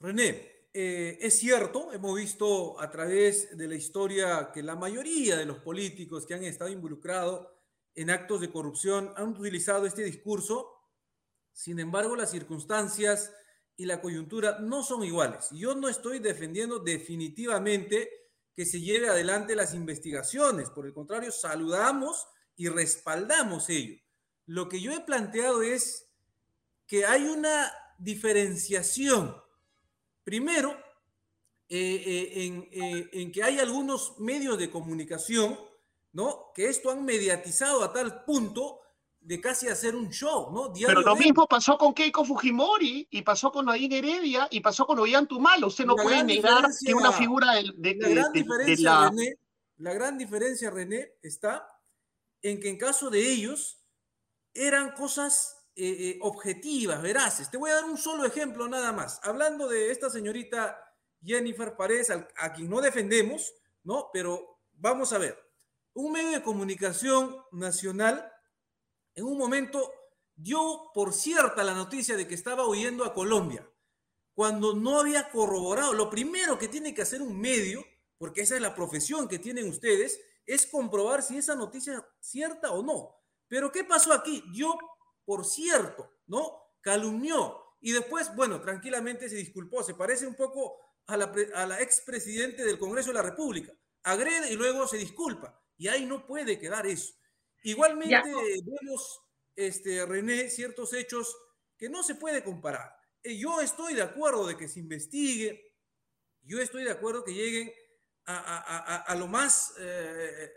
René, eh, es cierto, hemos visto a través de la historia que la mayoría de los políticos que han estado involucrados en actos de corrupción han utilizado este discurso. Sin embargo, las circunstancias y la coyuntura no son iguales. Yo no estoy defendiendo definitivamente que se lleve adelante las investigaciones, por el contrario, saludamos y respaldamos ello. Lo que yo he planteado es que hay una diferenciación, primero, eh, eh, eh, en, que hay algunos medios de comunicación, ¿no? Que esto han mediatizado a tal punto de casi hacer un show, ¿no? Pero lo mismo pasó con Keiko Fujimori y pasó con Nadine Heredia y pasó con Ollantumala. Usted no puede negar que una figura de, la, gran diferencia, René, la gran diferencia, René, está en que en caso de ellos eran cosas eh, eh, objetivas, veraces. Te voy a dar un solo ejemplo nada más. Hablando de esta señorita Jennifer Paredes, a quien no defendemos, ¿no? Pero vamos a ver. Un medio de comunicación nacional en un momento dio por cierta la noticia de que estaba huyendo a Colombia, cuando no había corroborado. Lo primero que tiene que hacer un medio, porque esa es la profesión que tienen ustedes, es comprobar si esa noticia es cierta o no. Pero ¿qué pasó aquí? Dio por cierto, ¿no? Calumnió. Y después, bueno, tranquilamente se disculpó. Se parece un poco a la, a la expresidente del Congreso de la República. Agrede y luego se disculpa. Y ahí no puede quedar eso. Igualmente vemos, este, René, ciertos hechos que no se puede comparar. Eh, yo estoy de acuerdo de que se investigue, yo estoy de acuerdo que lleguen a, lo más, eh,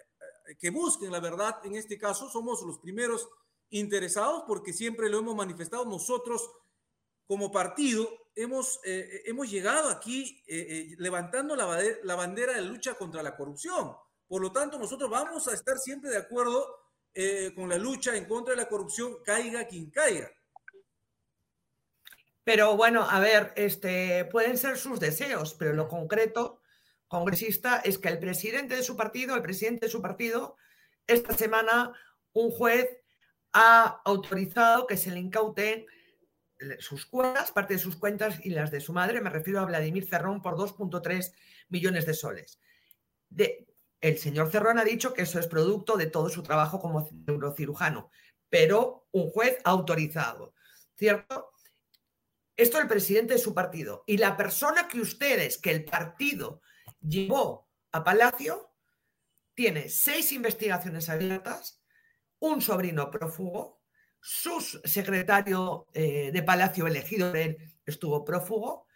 que busquen la verdad. En este caso, somos los primeros interesados porque siempre lo hemos manifestado nosotros como partido. Hemos, eh, hemos llegado aquí levantando la, la bandera de lucha contra la corrupción. Por lo tanto, nosotros vamos a estar siempre de acuerdo con la lucha en contra de la corrupción, caiga quien caiga. Pero bueno, a ver, este, pueden ser sus deseos, pero lo concreto, congresista, es que el presidente de su partido, el presidente de su partido, esta semana un juez ha autorizado que se le incauten sus cuentas, parte de sus cuentas y las de su madre, me refiero a Vladimir Cerrón, por 2.3 millones de soles. El señor Cerrón ha dicho que eso es producto de todo su trabajo como neurocirujano, pero un juez autorizado, ¿cierto? Esto el presidente de su partido. Y la persona que ustedes, que el partido llevó a Palacio, tiene seis investigaciones abiertas, un sobrino prófugo, su secretario eh, de Palacio elegido de él estuvo prófugo,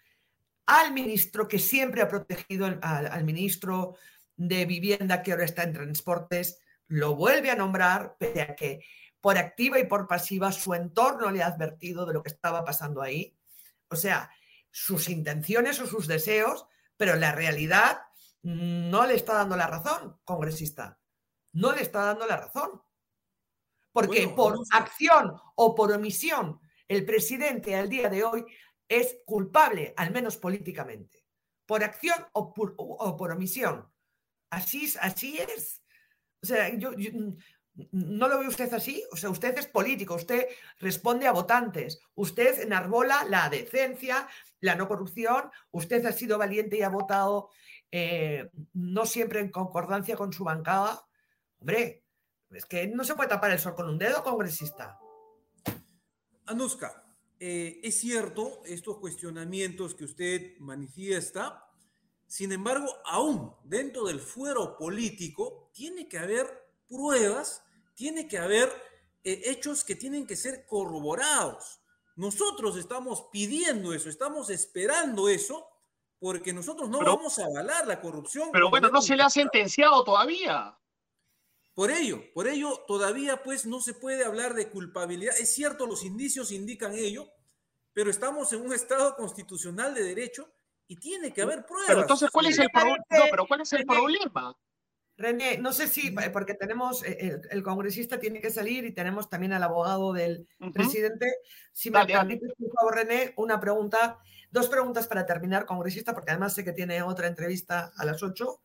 al ministro que siempre ha protegido al ministro de Vivienda que ahora está en Transportes, lo vuelve a nombrar, pese a que por activa y por pasiva su entorno le ha advertido de lo que estaba pasando ahí. O sea, sus intenciones o sus deseos, pero la realidad no le está dando la razón, congresista. No le está dando la razón. Porque por acción o por omisión, el presidente al día de hoy es culpable, al menos políticamente. Por acción o por, omisión. Así, así es. O sea, yo, ¿No lo ve usted así? O sea, usted es político, usted responde a votantes, usted enarbola la decencia, la no corrupción, usted ha sido valiente y ha votado eh, no siempre en concordancia con su bancada. Hombre, es que no se puede tapar el sol con un dedo, congresista. Anuska, eh, es cierto estos cuestionamientos que usted manifiesta, sin embargo, aún dentro del fuero político tiene que haber pruebas tiene que haber eh, hechos que tienen que ser corroborados. Nosotros estamos pidiendo eso, estamos esperando eso, porque nosotros no vamos a avalar la corrupción. Pero bueno, no se le ha sentenciado todavía. Por ello, por ello todavía pues no se puede hablar de culpabilidad. Es cierto, los indicios indican ello, pero estamos en un estado constitucional de derecho y tiene que haber pruebas. Pero entonces, ¿cuál es el, pero ¿cuál es el problema? René, no sé si, porque tenemos, eh, el, congresista tiene que salir y tenemos también al abogado del presidente. Si me permites, por favor, René, una pregunta, dos preguntas para terminar, congresista, porque además sé que tiene otra entrevista a las 8.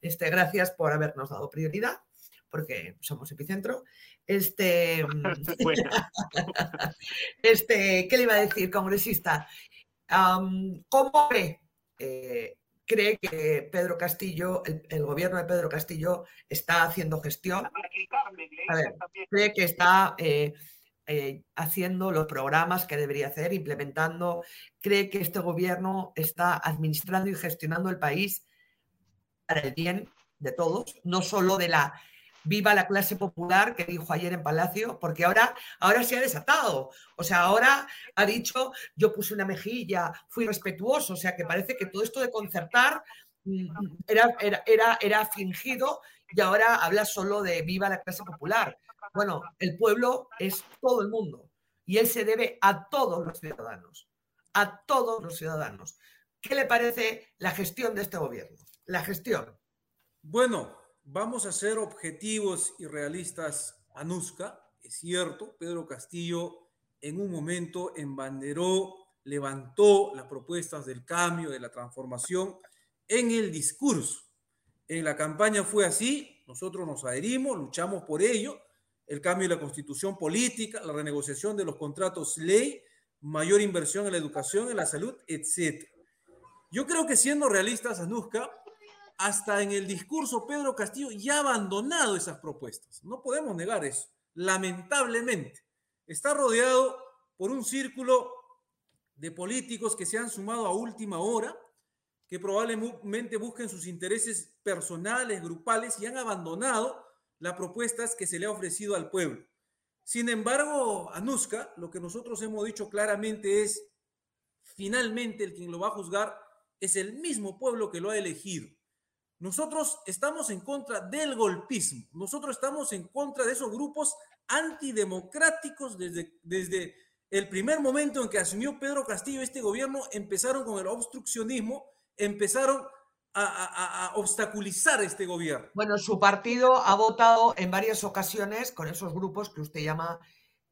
Este, gracias por habernos dado prioridad, porque somos epicentro. Este, este ¿qué le iba a decir, congresista? ¿Cómo eh, cree que Pedro Castillo, el, gobierno de Pedro Castillo está haciendo gestión. cree que está eh, eh, haciendo los programas que debería hacer, implementando, cree que este gobierno está administrando y gestionando el país para el bien de todos, no solo de la viva la clase popular que dijo ayer en Palacio, porque ahora, ahora se ha desatado. O sea, ahora ha dicho, yo puse una mejilla, fui respetuoso, o sea, que parece que todo esto de concertar mm, era, era, era, fingido y ahora habla solo de viva la clase popular. Bueno, el pueblo es todo el mundo y él se debe a todos los ciudadanos, a todos los ciudadanos. ¿Qué le parece la gestión de este gobierno? La gestión. Bueno, Vamos a ser objetivos y realistas, Anuska. Es cierto, Pedro Castillo en un momento embanderó, levantó las propuestas del cambio, de la transformación en el discurso. En la campaña fue así, nosotros nos adherimos, luchamos por ello, el cambio de la constitución política, la renegociación de los contratos ley, mayor inversión en la educación, en la salud, etc. Yo creo que siendo realistas, Anuska, hasta en el discurso Pedro Castillo ya ha abandonado esas propuestas. No podemos negar eso. Lamentablemente, está rodeado por un círculo de políticos que se han sumado a última hora, que probablemente busquen sus intereses personales, grupales y han abandonado las propuestas que se le ha ofrecido al pueblo. Sin embargo, Anuska, lo que nosotros hemos dicho claramente es, finalmente el quien lo va a juzgar es el mismo pueblo que lo ha elegido. Nosotros estamos en contra del golpismo, nosotros estamos en contra de esos grupos antidemocráticos desde, desde el primer momento en que asumió Pedro Castillo este gobierno, empezaron con el obstruccionismo, empezaron a, a, obstaculizar este gobierno. Bueno, su partido ha votado en varias ocasiones con esos grupos que usted llama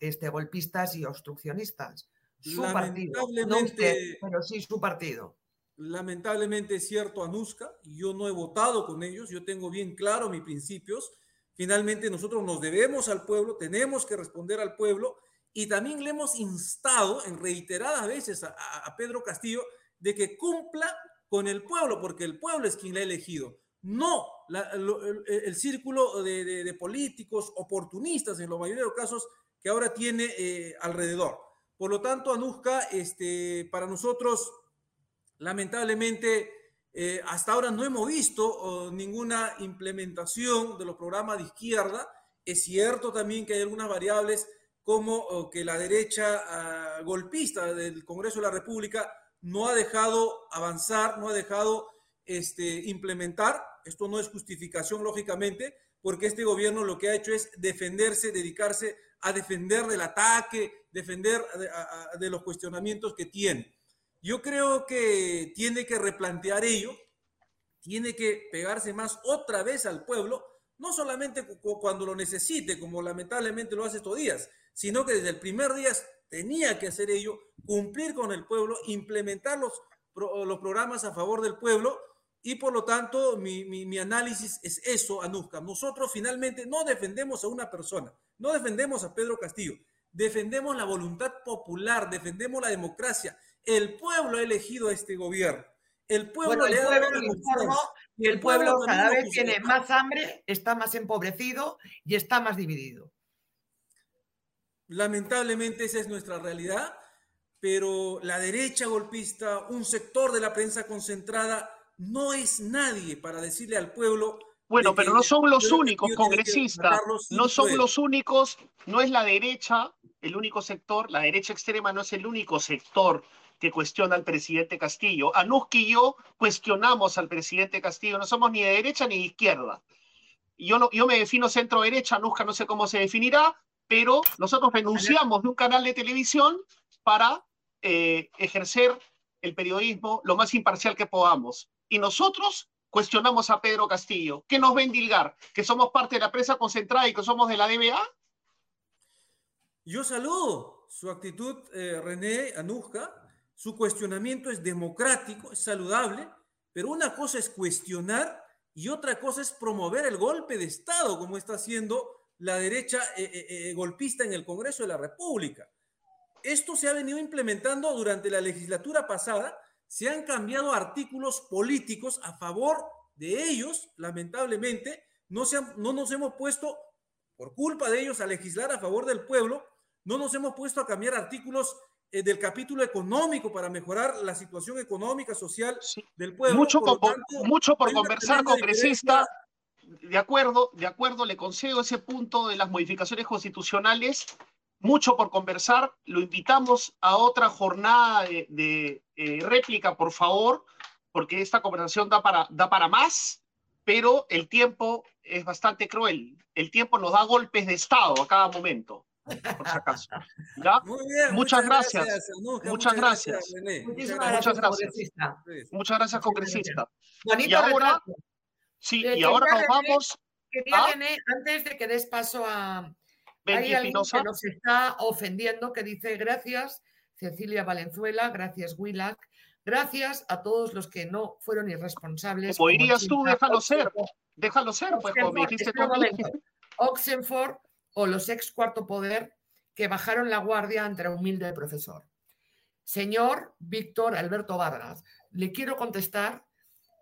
este, golpistas y obstruccionistas. Su partido, no usted, pero sí su partido. Lamentablemente es cierto, Anuska, yo no he votado con ellos, yo tengo bien claro mis principios. Finalmente nosotros nos debemos al pueblo, tenemos que responder al pueblo y también le hemos instado en reiteradas veces a, Pedro Castillo de que cumpla con el pueblo, porque el pueblo es quien le ha elegido, no el, círculo de, políticos oportunistas en la mayoría de casos que ahora tiene eh, alrededor. Por lo tanto, Anuska, este, para nosotros, lamentablemente, eh, hasta ahora no hemos visto oh, ninguna implementación de los programas de izquierda. Es cierto también que hay algunas variables como oh, que la derecha ah, golpista del Congreso de la República no ha dejado avanzar, no ha dejado este, implementar. Esto no es justificación, lógicamente, porque este gobierno lo que ha hecho es defenderse, dedicarse a defender del ataque, defender de, los cuestionamientos que tiene. Yo creo que tiene que replantear ello, tiene que pegarse más otra vez al pueblo, no solamente cuando lo necesite, como lamentablemente lo hace estos días, sino que desde el primer día tenía que hacer ello, cumplir con el pueblo, implementar los, los programas a favor del pueblo y por lo tanto mi, mi, análisis es eso, Anuska. Nosotros finalmente no defendemos a una persona, no defendemos a Pedro Castillo, defendemos la voluntad popular, defendemos la democracia. El pueblo ha elegido a este gobierno. El pueblo le ha dado y el pueblo cada vez tiene más hambre, está más empobrecido y está más dividido. Lamentablemente esa es nuestra realidad, pero la derecha golpista, un sector de la prensa concentrada, no es nadie para decirle al pueblo. Bueno, pero no son los únicos congresistas, no son los únicos, no es la derecha el único sector, la derecha extrema no es el único sector que cuestiona al presidente Castillo. Anuski y yo cuestionamos al presidente Castillo, no somos ni de derecha ni de izquierda. Yo, no, yo me defino centro derecha, Anuska no sé cómo se definirá, pero nosotros renunciamos de un canal de televisión para eh, ejercer el periodismo lo más imparcial que podamos. Y nosotros cuestionamos a Pedro Castillo. ¿Qué nos va a endilgar? ¿Que somos parte de la prensa concentrada y que somos de la DBA? Yo saludo su actitud, eh, René Anuska. Su cuestionamiento es democrático, es saludable, pero una cosa es cuestionar y otra cosa es promover el golpe de Estado, como está haciendo la derecha eh, eh, eh, golpista en el Congreso de la República. Esto se ha venido implementando durante la legislatura pasada. Se han cambiado artículos políticos a favor de ellos, lamentablemente. No, se no nos hemos puesto, por culpa de ellos, a legislar a favor del pueblo. No nos hemos puesto a cambiar artículos del capítulo económico para mejorar la situación económica, social del pueblo. Mucho por, mucho por conversar, congresista de acuerdo, de acuerdo, le concedo ese punto de las modificaciones constitucionales. Mucho por conversar. Lo invitamos a otra jornada de, eh, réplica, por favor, porque esta conversación da para, da para más, pero el tiempo es bastante cruel. El tiempo nos da golpes de Estado a cada momento por si acaso. muchas, gracias. muchas, gracias. Muchas gracias. Muchas gracias, congresista. y ahora, Sí, y ahora nos vamos. Quería, antes de que des paso a. Hay alguien que nos está ofendiendo que dice gracias, Cecilia Valenzuela, gracias, Willac, gracias a todos los que no fueron irresponsables. Como dirías tú, déjalo ser, déjalo ser, pues como dijiste tú. Oxenford o los ex cuarto poder que bajaron la guardia ante el humilde profesor. Señor Víctor Alberto Vargas, le quiero contestar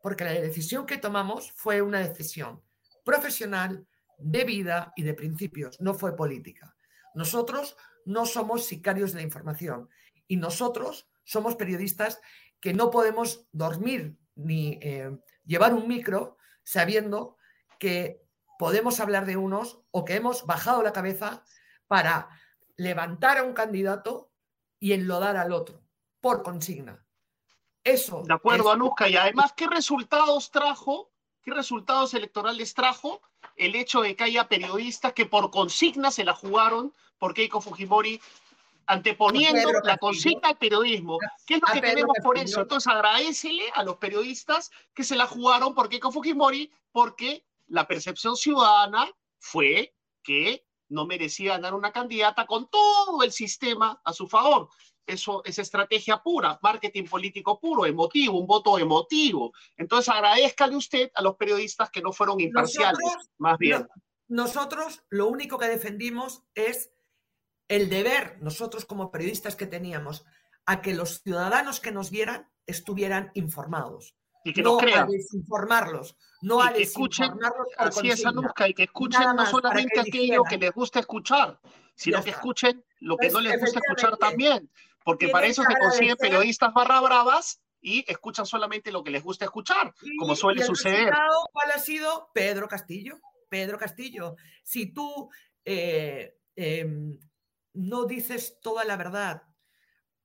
porque la decisión que tomamos fue una decisión profesional, de vida y de principios, no fue política. Nosotros no somos sicarios de la información y nosotros somos periodistas que no podemos dormir ni eh, llevar un micro sabiendo que podemos hablar de unos o que hemos bajado la cabeza para levantar a un candidato y enlodar al otro por consigna. Eso. De acuerdo, es- Anuska. Y además, ¿qué resultados trajo? ¿Qué resultados electorales trajo el hecho de que haya periodistas que por consigna se la jugaron por Keiko Fujimori anteponiendo Pedro la consigna al periodismo? ¿Qué es lo que tenemos por eso? Entonces, agradecele a los periodistas que se la jugaron por Keiko Fujimori porque la percepción ciudadana fue que no merecía ganar una candidata con todo el sistema a su favor. Eso es estrategia pura, marketing político puro, emotivo, un voto emotivo. Entonces agradezcale usted a los periodistas que no fueron imparciales, Nosotros- más bien. no- nosotros lo único que defendimos es el deber, nosotros como periodistas que teníamos, a que los ciudadanos que nos vieran estuvieran informados. Y que no nos a crean. desinformarlos, no Y a que escuchen, desinformarlos por así es. Anuska, y que escuchen no solamente que aquello que les gusta escuchar, sino que escuchen lo que Pues, no les gusta escuchar también, porque para eso se consiguen periodistas barra bravas y escuchan solamente lo que les gusta escuchar, como suele y el suceder. ¿Cuál ha sido? Pedro Castillo. Pedro Castillo. Si tú eh, em, no dices toda la verdad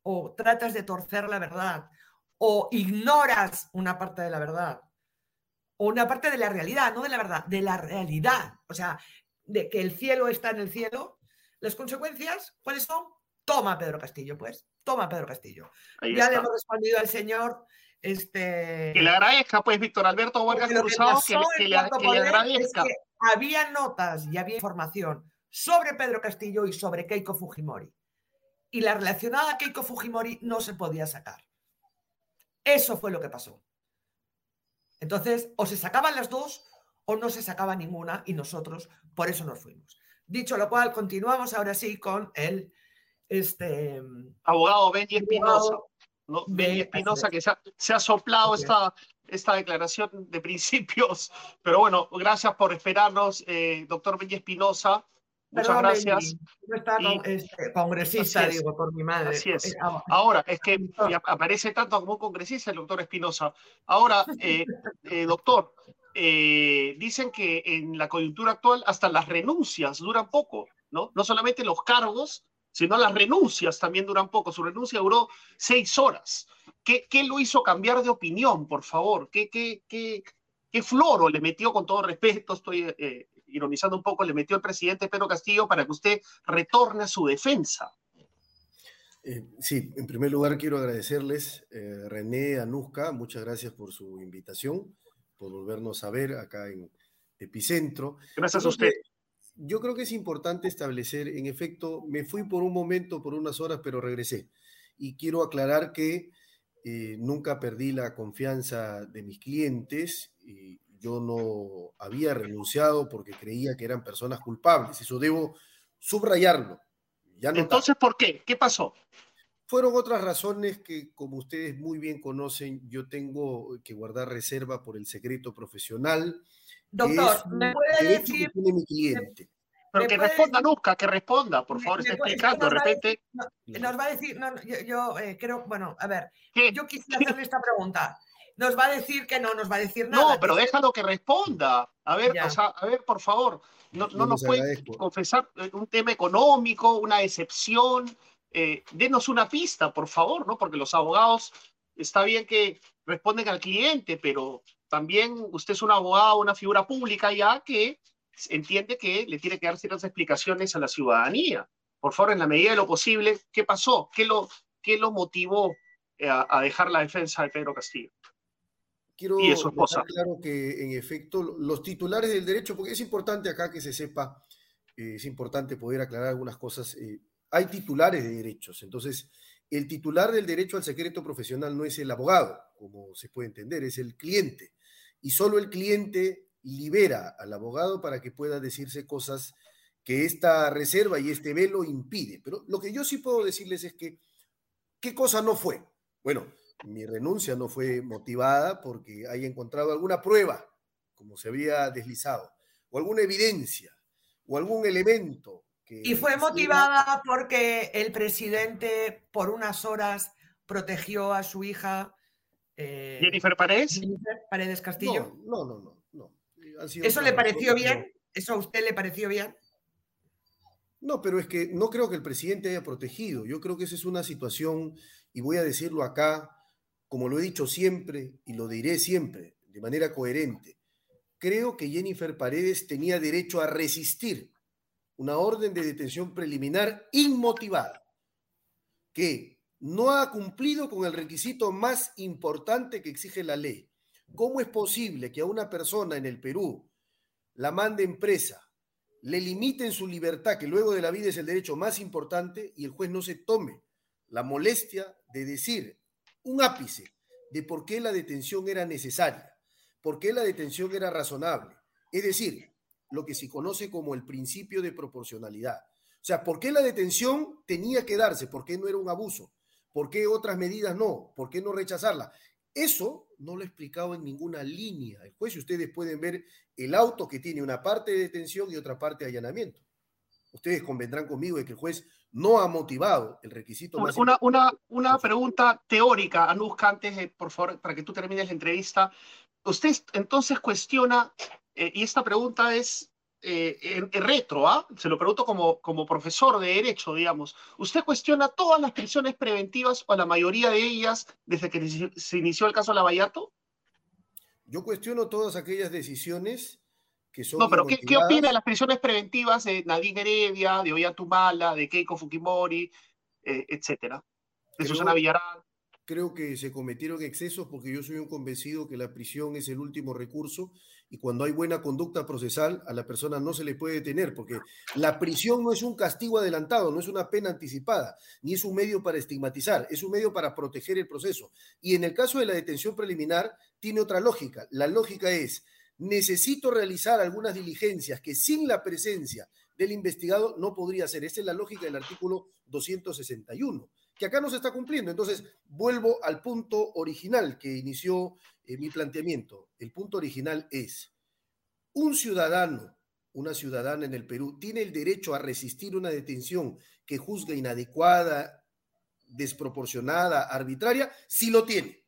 o tratas de torcer la verdad o ignoras una parte de la verdad o una parte de la realidad, no de la verdad, de la realidad, o sea, de que el cielo está en el cielo, las consecuencias, ¿cuáles son? Toma Pedro Castillo, pues, toma Pedro Castillo. Ahí ya le hemos respondido al señor, este... Que le agradezca, pues, Víctor Alberto Vargas que Cruzado, que, le- que en le, Cuarto que le Poder agradezca. Es que había notas y había información sobre Pedro Castillo y sobre Keiko Fujimori. Y la relacionada a Keiko Fujimori no se podía sacar. Eso fue lo que pasó. Entonces, o se sacaban las dos o no se sacaba ninguna y nosotros por eso nos fuimos. Dicho lo cual, continuamos ahora sí con el este, abogado Benji Espinosa. ¿no? Ben- Benji Espinosa, que se ha, se ha soplado esta, esta declaración de principios. Pero bueno, gracias por esperarnos, eh, doctor Benji Espinosa. Muchas Perdón, gracias. Benji, no está con- Y- este, congresista, es. digo, por mi madre. Así es. Eh, ah, Ahora, es que aparece tanto como congresista el doctor Espinosa. Ahora, eh, eh, doctor, eh, dicen que en la coyuntura actual hasta las renuncias duran poco, ¿no? No solamente los cargos, sino las renuncias también duran poco. Su renuncia duró seis horas. ¿Qué, qué lo hizo cambiar de opinión, por favor? ¿Qué, qué, qué, qué floro le metió, con todo respeto, estoy ironizando un poco, le metió el presidente Pedro Castillo para que usted retorne a su defensa? Eh, sí, en primer lugar quiero agradecerles, eh, René, Anuska, muchas gracias por su invitación, por volvernos a ver acá en Epicentro. Gracias a usted. yo creo que es importante establecer, en efecto, me fui por un momento, por unas horas, pero regresé. Y quiero aclarar que eh, nunca perdí la confianza de mis clientes. y yo no había renunciado porque creía que eran personas culpables. Eso debo subrayarlo. Ya no Entonces, ¿por qué? ¿Qué pasó? fueron otras razones que, como ustedes muy bien conocen, yo tengo que guardar reserva por el secreto profesional. Doctor, Es ¿me puede decir- que tiene mi cliente. Pero ¿Me que responda, Nusca, que responda, por favor, está explicando. De repente, nos va a decir, no, no, yo, yo, eh, creo, bueno, a ver, yo quisiera hacerle esta pregunta. Nos va a decir que no, nos va a decir nada. no, pero déjalo que responda. A ver, Ya. o sea, a ver, por favor, no, no nos puede agradezco. confesar eh, un tema económico, una decepción. Eh, denos una pista, por favor, ¿no? Porque los abogados, está bien que responden al cliente, pero también usted es un abogado, una figura pública ya que entiende que le tiene que dar ciertas explicaciones a la ciudadanía. Por favor, en la medida de lo posible, ¿qué pasó? ¿Qué lo, qué lo motivó eh, a, a dejar la defensa de Pedro Castillo? Quiero Y dejar claro que, en efecto, los titulares del derecho, porque es importante acá que se sepa, eh, es importante poder aclarar algunas cosas. eh, hay titulares de derechos, entonces el titular del derecho al secreto profesional no es el abogado, como se puede entender, es el cliente. Y solo el cliente libera al abogado para que pueda decirse cosas que esta reserva y este velo impide. Pero lo que yo sí puedo decirles es que, ¿qué cosa no fue? Bueno, mi renuncia no fue motivada porque haya encontrado alguna prueba, como se había deslizado, o alguna evidencia, o algún elemento que... Y fue motivada porque el presidente por unas horas protegió a su hija eh, Jennifer Paredes. Jennifer Paredes Castillo. No, no, no, no. no. ¿Eso le pareció bien? ¿Eso a usted le pareció bien? No, pero es que no creo que el presidente haya protegido. Yo creo que esa es una situación, y voy a decirlo acá, como lo he dicho siempre y lo diré siempre, de manera coherente. Creo que Jennifer Paredes tenía derecho a resistir una orden de detención preliminar inmotivada, que no ha cumplido con el requisito más importante que exige la ley. ¿Cómo es posible que a una persona en el Perú la mande empresa, le limiten su libertad, que luego de la vida es el derecho más importante, y el juez no se tome la molestia de decir un ápice de por qué la detención era necesaria, por qué la detención era razonable. Es decir, lo que se conoce como el principio de proporcionalidad. O sea, ¿por qué la detención tenía que darse? ¿Por qué no era un abuso? ¿Por qué otras medidas no? ¿Por qué no rechazarla? Eso no lo he explicado en ninguna línea. El juez, ustedes pueden ver el auto que tiene una parte de detención y otra parte de allanamiento. Ustedes convendrán conmigo de que el juez no ha motivado el requisito más una, una, una pregunta teórica, Anuska, antes, por favor, para que tú termines la entrevista. Usted entonces cuestiona, eh, y esta pregunta es eh, en, retro, ¿ah? se lo pregunto como, como profesor de Derecho, digamos, ¿usted cuestiona todas las prisiones preventivas o la mayoría de ellas desde que se inició el caso Lavallato? Yo cuestiono todas aquellas decisiones que son. No, pero ¿qué, ¿qué, opina de las prisiones preventivas de Nadine Heredia, de Ollanta de Keiko Fukimori, eh, etcétera? De Susana Villarán creo que se cometieron excesos porque yo soy un convencido que la prisión es el último recurso y cuando hay buena conducta procesal a la persona no se le puede detener porque la prisión no es un castigo adelantado, no es una pena anticipada, ni es un medio para estigmatizar, es un medio para proteger el proceso. Y en el caso de la detención preliminar tiene otra lógica. La lógica es, necesito realizar algunas diligencias que sin la presencia del investigado no podría hacer. Esa es la lógica del artículo 261 que acá no se está cumpliendo. Entonces, vuelvo al punto original que inició eh, mi planteamiento. El punto original es, un ciudadano, una ciudadana en el Perú, tiene el derecho a resistir una detención que juzga inadecuada, desproporcionada, arbitraria, si lo tiene.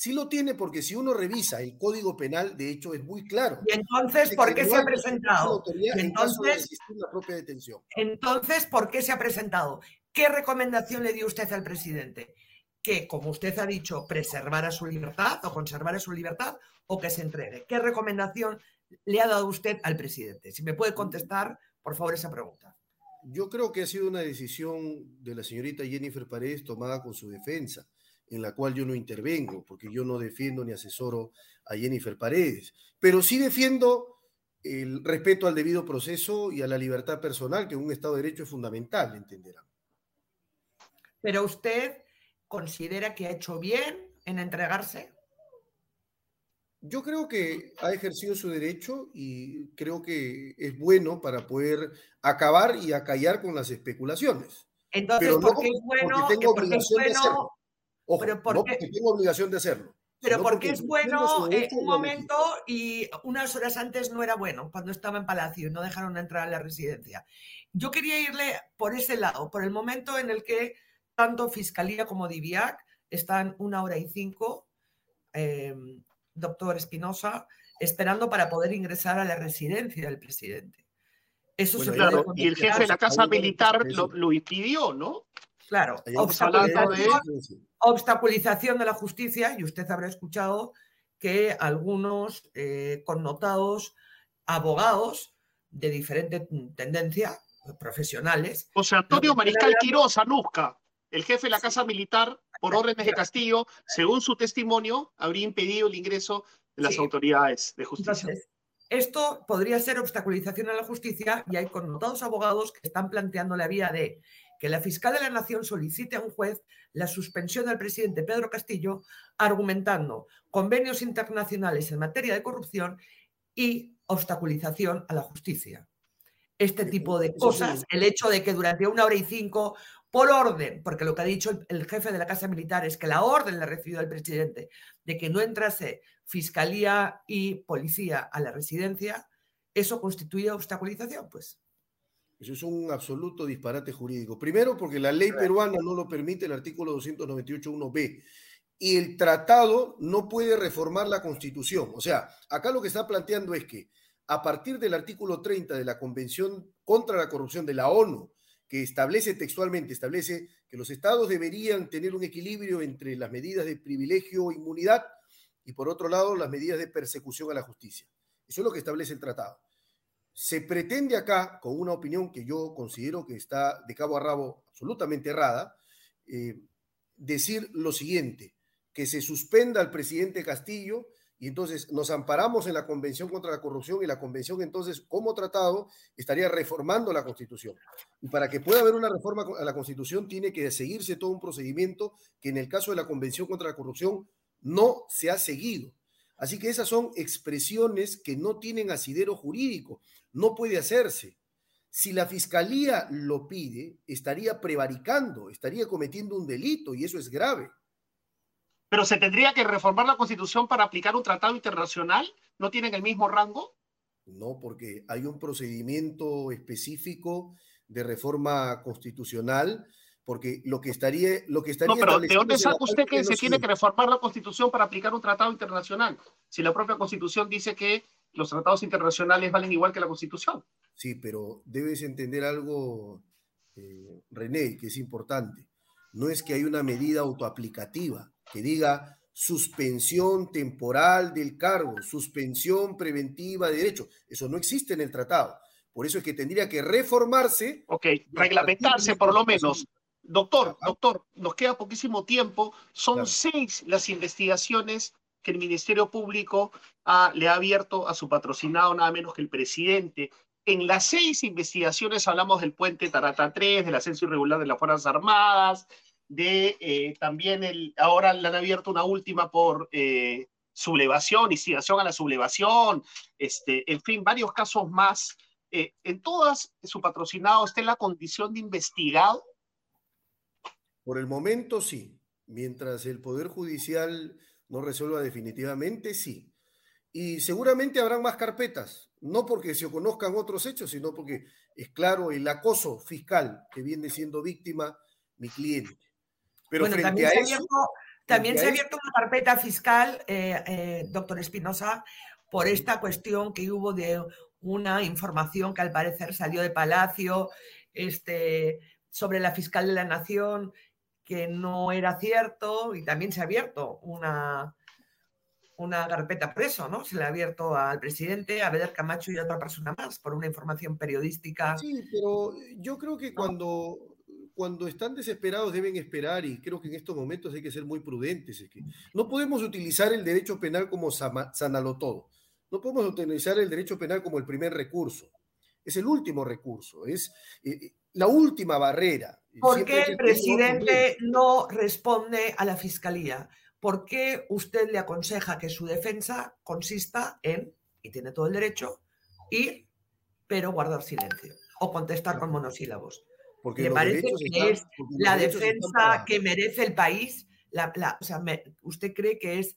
Sí lo tiene porque si uno revisa el Código Penal, de hecho, es muy claro. ¿Y entonces por qué se ha presentado? Entonces, la propia detención. entonces, ¿por qué se ha presentado? ¿Qué recomendación le dio usted al presidente? Que, como usted ha dicho, preservara su libertad o conservara su libertad o que se entregue. ¿Qué recomendación le ha dado usted al presidente? Si me puede contestar, por favor, esa pregunta. Yo creo que ha sido una decisión de la señorita Jennifer Paredes tomada con su defensa, en la cual yo no intervengo, porque yo no defiendo ni asesoro a Jennifer Paredes, pero sí defiendo el respeto al debido proceso y a la libertad personal, que en un Estado de Derecho es fundamental, entenderán. Pero usted considera que ha hecho bien en entregarse. Yo creo que ha ejercido su derecho y creo que es bueno para poder acabar y acallar con las especulaciones. Entonces, ¿por qué es bueno? Porque tengo obligación de hacerlo. Ojo, no porque tengo obligación de hacerlo. Pero porque, es bueno en un momento y unas horas antes no era bueno, cuando estaba en Palacio y no dejaron entrar a la residencia. Yo quería irle por ese lado, por el momento en el que tanto Fiscalía como DIVIAC están una hora y cinco, em, doctor Espinosa, esperando para poder ingresar a la residencia del presidente. Eso se claro, y el jefe de la Casa Militar lo, impidió, ¿no? Claro, obstaculización, obstaculización, de la justicia, y usted habrá escuchado que algunos eh, connotados abogados de diferente tendencia, profesionales. O sea, Antonio Mariscal Quiroz, Anusca el jefe de la Casa Militar, por órdenes de Castillo, según su testimonio, habría impedido el ingreso de las autoridades de justicia. esto podría ser obstaculización a la justicia y hay connotados abogados que están planteando la vía de que la fiscal de la Nación solicite a un juez la suspensión del presidente Pedro Castillo, argumentando convenios internacionales en materia de corrupción y obstaculización a la justicia. Este tipo de cosas, el hecho de que durante una hora y cinco por orden, porque lo que ha dicho el, jefe de la Casa Militar es que la orden le ha recibido al presidente de que no entrase fiscalía y policía a la residencia, ¿eso constituye obstaculización? Pues. Eso es un absoluto disparate jurídico. Primero, porque la ley peruana no lo permite, el artículo 298.1b. y el tratado no puede reformar la constitución. O sea, acá lo que está planteando es que a partir del artículo 30 de la Convención contra la Corrupción de la ONU, que establece textualmente, establece que los estados deberían tener un equilibrio entre las medidas de privilegio o inmunidad y por otro lado las medidas de persecución a la justicia. Eso es lo que establece el tratado. Se pretende acá, con una opinión que yo considero que está de cabo a rabo absolutamente errada, eh, decir lo siguiente, que se suspenda al presidente Castillo y entonces nos amparamos en la Convención contra la Corrupción y la Convención entonces como tratado estaría reformando la Constitución. Y para que pueda haber una reforma a la Constitución tiene que seguirse todo un procedimiento que en el caso de la Convención contra la Corrupción no se ha seguido. Así que esas son expresiones que no tienen asidero jurídico, no puede hacerse. Si la fiscalía lo pide, estaría prevaricando, estaría cometiendo un delito y eso es grave pero se tendría que reformar la constitución para aplicar un tratado internacional. ¿No tienen el mismo rango? No, porque hay un procedimiento específico de reforma constitucional, porque lo que estaría... Lo que estaría no, pero ¿de dónde saca usted que se tiene que reformar la constitución para aplicar un tratado internacional? Si la propia constitución dice que los tratados internacionales valen igual que la constitución. Sí, pero debes entender algo, eh, René, que es importante. No es que hay una medida autoaplicativa que diga suspensión temporal del cargo, suspensión preventiva de derecho. Eso no existe en el tratado. Por eso es que tendría que reformarse. Ok, reglamentarse por lo menos. Doctor, doctor, nos queda poquísimo tiempo. Son seis las investigaciones que el Ministerio Público le ha abierto a su patrocinado, nada menos que el presidente. En las seis investigaciones hablamos del puente Tarata 3, del ascenso irregular de las Fuerzas Armadas, de eh, también el, ahora le han abierto una última por eh, sublevación, instigación a la sublevación, este, en fin, varios casos más. Eh, en todas, su patrocinado está en la condición de investigado. Por el momento sí. Mientras el Poder Judicial no resuelva definitivamente, sí. Y seguramente habrán más carpetas, no porque se conozcan otros hechos, sino porque es claro el acoso fiscal que viene siendo víctima mi cliente. Pero bueno, también, se, ha abierto, también se ha abierto una carpeta fiscal, eh, eh, doctor Espinosa, por esta cuestión que hubo de una información que al parecer salió de Palacio este, sobre la fiscal de la Nación, que no era cierto, y también se ha abierto una, una carpeta preso, ¿no? Se le ha abierto al presidente, a Beder Camacho y a otra persona más por una información periodística. Sí, pero yo creo que cuando, cuando están desesperados deben esperar y creo que en estos momentos hay que ser muy prudentes. Es que no podemos utilizar el derecho penal como sanalo todo. No podemos utilizar el derecho penal como el primer recurso. Es el último recurso, es eh, eh, la última barrera. ¿Por qué el presidente no responde a la fiscalía? ¿Por qué usted le aconseja que su defensa consista en, y tiene todo el derecho, ir, pero guardar silencio o contestar con monosílabos? Porque ¿Le parece que es la defensa que merece el país? o sea, ¿Usted cree que es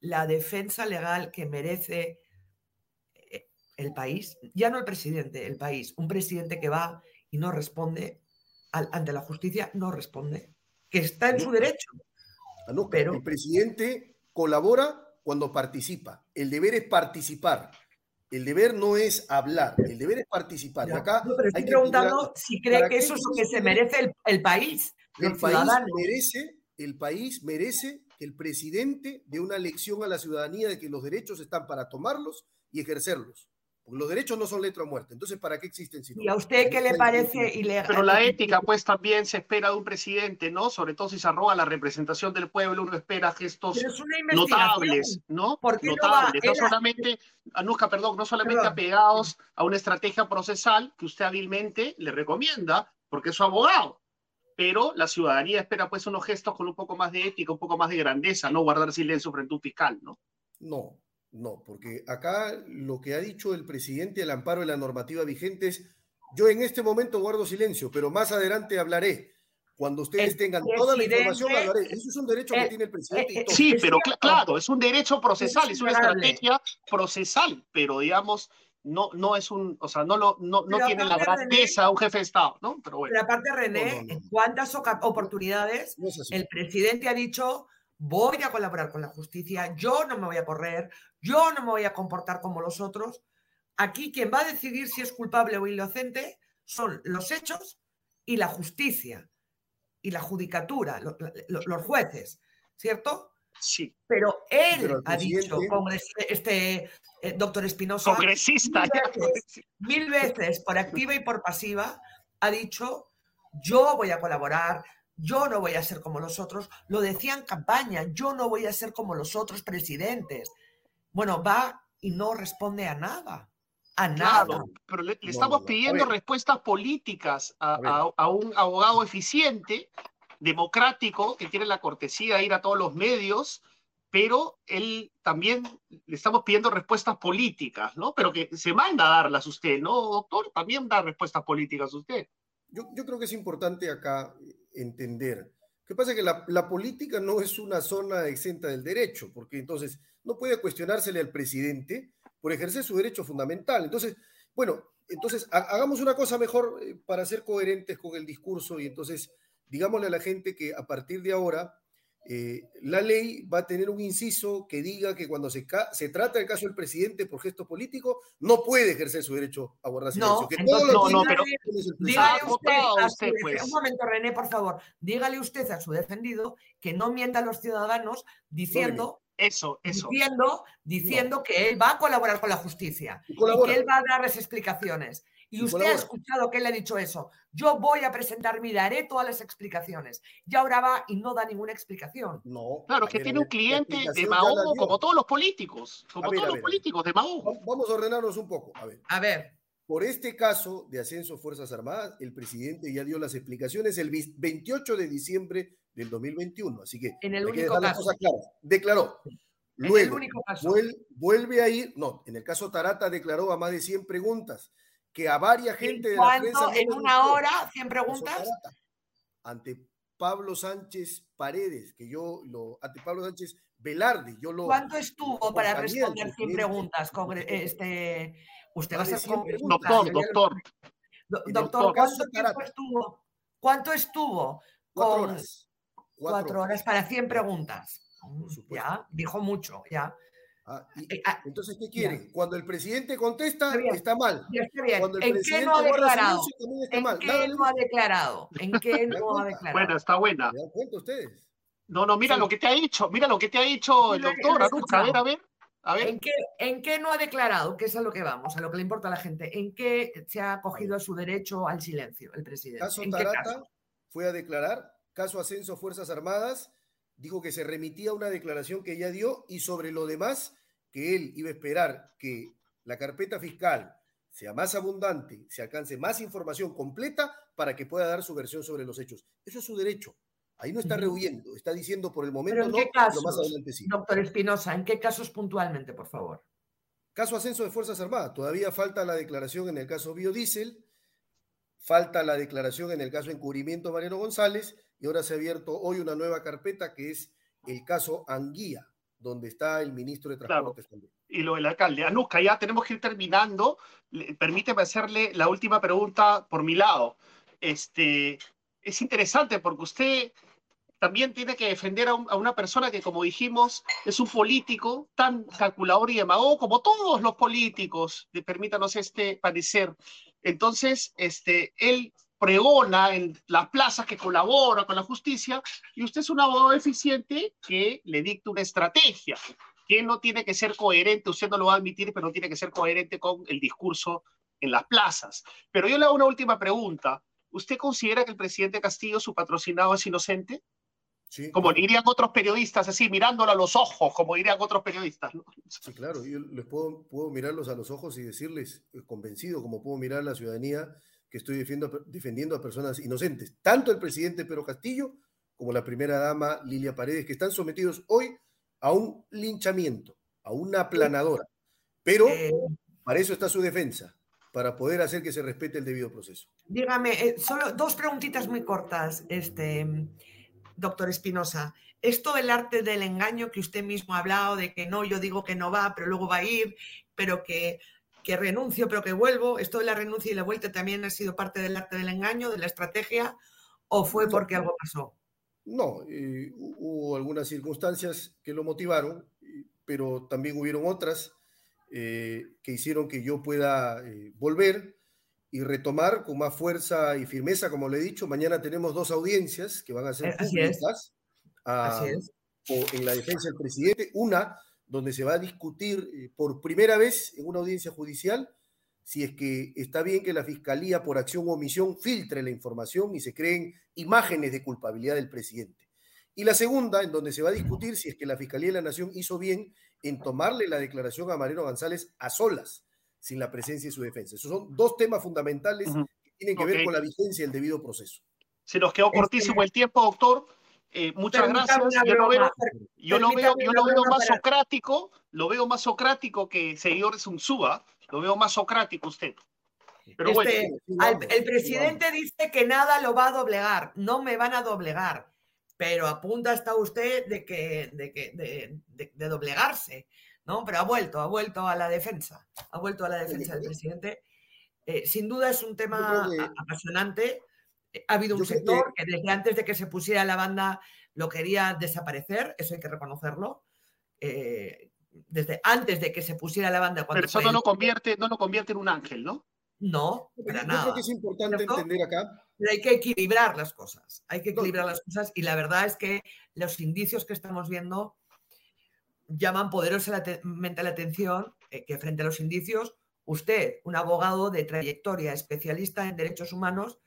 la defensa legal que merece eh, el país? Ya no el presidente, el país. Un presidente que va y no responde ante la justicia, no responde, que está en su derecho. pero... El presidente colabora cuando participa. El deber es participar. El deber no es hablar, el deber es participar. y acá pero estoy preguntando si cree que eso es lo que se merece el, país. El país merece, el país merece que el presidente dé una lección a la ciudadanía de que los derechos están para tomarlos y ejercerlos los derechos no son letra muerta. Entonces, ¿para qué existen? ¿Y a usted qué le parece ilegal? Pero la ética, pues también se espera de un presidente, ¿no? Sobre todo si se arroga la representación del pueblo, uno espera gestos notables, ¿no? notables. No, solamente, Anuska, perdón, no solamente apegados a una estrategia procesal que usted hábilmente le recomienda, porque es su abogado. Pero la ciudadanía espera pues unos gestos con un poco más de ética, un poco más de grandeza, no guardar silencio frente a un fiscal, ¿no? No, no, porque acá lo que ha dicho el presidente al amparo de la normativa vigente es, yo en este momento guardo silencio, pero más adelante hablaré. Cuando ustedes tengan toda la información, hablaré. Eso es un derecho que tiene el presidente. sí, pero claro, es un derecho procesal, es una estrategia procesal, pero digamos, no, no es un, o sea, no, lo, no, no tiene la grandeza un jefe de Estado, ¿no? Pero bueno. Pero aparte, René, ¿en cuántas oportunidades el presidente ha dicho voy a colaborar con la justicia, yo no me voy a correr, yo no me voy a comportar como los otros. Aquí quien va a decidir si es culpable o inocente son los hechos y la justicia y la judicatura, los jueces, ¿cierto? Sí. Pero él ha dicho, este eh, doctor Espinosa, congresista, mil veces por activa y por pasiva, ha dicho, yo voy a colaborar, yo no voy a ser como los otros. Lo decía en campaña, yo no voy a ser como los otros presidentes. Bueno, va y no responde a nada. A nada. pero le, estamos pidiendo respuestas políticas a, un abogado eficiente, democrático, que tiene la cortesía de ir a todos los medios, pero él también le estamos pidiendo respuestas políticas, ¿no? Pero que se manda a darlas usted, ¿no, doctor? También da respuestas políticas usted. Yo, yo creo que es importante acá entender. ¿Qué pasa? Que la, la, política no es una zona exenta del derecho, porque entonces no puede cuestionársele al presidente por ejercer su derecho fundamental. Entonces, bueno, entonces hagamos una cosa mejor eh, para ser coherentes con el discurso y entonces digámosle a la gente que a partir de ahora eh, la ley va a tener un inciso que diga que cuando se, se trata del caso del presidente por gesto político, no puede ejercer su derecho a guardar silencio. No, no, pero dígale usted, pues. un momento, René, por favor, dígale usted a su defendido que no mienta a los ciudadanos diciendo eso, eso. Diciendo, diciendo que él va a colaborar con la justicia y, que él va a darles explicaciones. Y usted ha escuchado que él ha dicho eso. Yo voy a presentarme y daré todas las explicaciones. Y ahora va y no da ninguna explicación. No. Claro, que tiene un cliente de Mahou como todos los políticos. Como todos los políticos de Mahou. Vamos a ordenarnos un poco. A ver. A ver. Por este caso de ascenso Fuerzas Armadas, el presidente ya dio las explicaciones el 28 de diciembre del 2021. Así que en el único caso. Declaró. Luego, vuelve a ir, no, en el caso Tarata declaró a más de 100 preguntas que a varias gente de la prensa. ¿En una hora, 100 preguntas? Ante Pablo Sánchez Paredes, que yo lo. Ante Pablo Sánchez Velarde, yo lo. ¿Cuánto estuvo para responder 100 preguntas? Este, usted va a ser doctor, doctor. doctor, ¿cuánto tiempo estuvo? ¿Cuánto estuvo? Cuatro horas. Cuatro, horas para 100 preguntas. Ya, dijo mucho, ya. Ah, eh, ah, entonces, ¿qué quieren? Cuando el presidente contesta, está, mal. Cuando el ¿En qué no ha declarado? ¿En qué no ha declarado? ¿En qué no ha declarado? Bueno, está buena. cuenta ustedes? No, no, mira lo que te ha dicho, mira lo que te ha dicho el doctor A ver, a ver. A ver. ¿En qué, ¿En qué no ha declarado? Que es a lo que vamos, a lo que le importa a la gente. ¿En qué se ha acogido a su derecho al silencio el presidente? Caso Tarata fue a declarar, caso Ascenso Fuerzas Armadas, dijo que se remitía a una declaración que ya dio y sobre lo demás que él iba a esperar que la carpeta fiscal sea más abundante, se alcance más información completa para que pueda dar su versión sobre los hechos. Eso es su derecho. Ahí no está rehuyendo, está diciendo por el momento no, pero más adelante sí. Doctor Espinosa, ¿en qué casos puntualmente, por favor? Caso ascenso de Fuerzas Armadas. Todavía falta la declaración en el caso biodiesel, falta la declaración en el caso encubrimiento Mariano González y ahora se ha abierto hoy una nueva carpeta que es el caso Anguía donde está el ministro de Transportes también. Y lo del alcalde. Anuska, ya tenemos que ir terminando. Permíteme hacerle la última pregunta por mi lado. Este, es interesante porque usted también tiene que defender a, una persona que, como dijimos, es un político tan calculador y demagogo como todos los políticos, permítanos este parecer. Entonces, este, él pregona en las plazas que colabora con la justicia y usted es un abogado eficiente que le dicta una estrategia que no tiene que ser coherente, usted no lo va a admitir, pero no tiene que ser coherente con el discurso en las plazas. Pero yo le hago una última pregunta. ¿Usted considera que el presidente Castillo, su patrocinado, es inocente? Sí, como dirían otros periodistas, así mirándolo a los ojos, como dirían otros periodistas. Sí, claro, yo les puedo, puedo mirarlos a los ojos y decirles, eh, convencido, como puedo mirar a la ciudadanía, que estoy defendiendo, defendiendo a personas inocentes, tanto el presidente Pedro Castillo como la primera dama Lilia Paredes, que están sometidos hoy a un linchamiento, a una aplanadora. Pero eh, para eso está su defensa, para poder hacer que se respete el debido proceso. Dígame, eh, solo dos preguntitas muy cortas, este, doctor Espinosa. Esto del arte del engaño que usted mismo ha hablado, de que no, yo digo que no va, pero luego va a ir, pero que que renuncio pero que vuelvo, esto de la renuncia y la vuelta también ha sido parte del arte del engaño, de la estrategia, o fue porque algo pasó? No, eh, hubo algunas circunstancias que lo motivaron, pero también hubieron otras eh, que hicieron que yo pueda eh, volver y retomar con más fuerza y firmeza, como le he dicho. Mañana tenemos dos audiencias que van a ser públicas ah, en la defensa del presidente. Una donde se va a discutir por primera vez en una audiencia judicial si es que está bien que la Fiscalía por acción o omisión filtre la información y se creen imágenes de culpabilidad del presidente. Y la segunda, en donde se va a discutir si es que la Fiscalía de la Nación hizo bien en tomarle la declaración a Mariano González a solas, sin la presencia de su defensa. Esos son dos temas fundamentales que tienen que ver con la vigencia del debido proceso. Se nos quedó cortísimo el tiempo, doctor. Eh, muchas gracias. Yo lo veo, yo lo veo, yo lo veo más socrático, lo veo más socrático que Tzu, ¿ah? Lo veo más socrático usted. Pero este, el presidente dice que nada lo va a doblegar, no me van a doblegar, pero apunta está usted de que, de, que, de, doblegarse, ¿no? Pero ha vuelto, ha vuelto a la defensa, ha vuelto a la defensa del presidente. Eh, sin duda es un tema apasionante. Ha habido un sector que... desde antes de que se pusiera la banda lo quería desaparecer, eso hay que reconocerlo. Eh, desde antes de que se pusiera la banda. Pero eso no lo, convierte, no lo convierte en un ángel, ¿no? No, para nada. creo que es importante entender acá. Pero hay que equilibrar las cosas, hay que equilibrar las cosas y la verdad es que los indicios que estamos viendo llaman poderosamente la atención eh, que frente a los indicios, usted, un abogado de trayectoria, especialista en derechos humanos,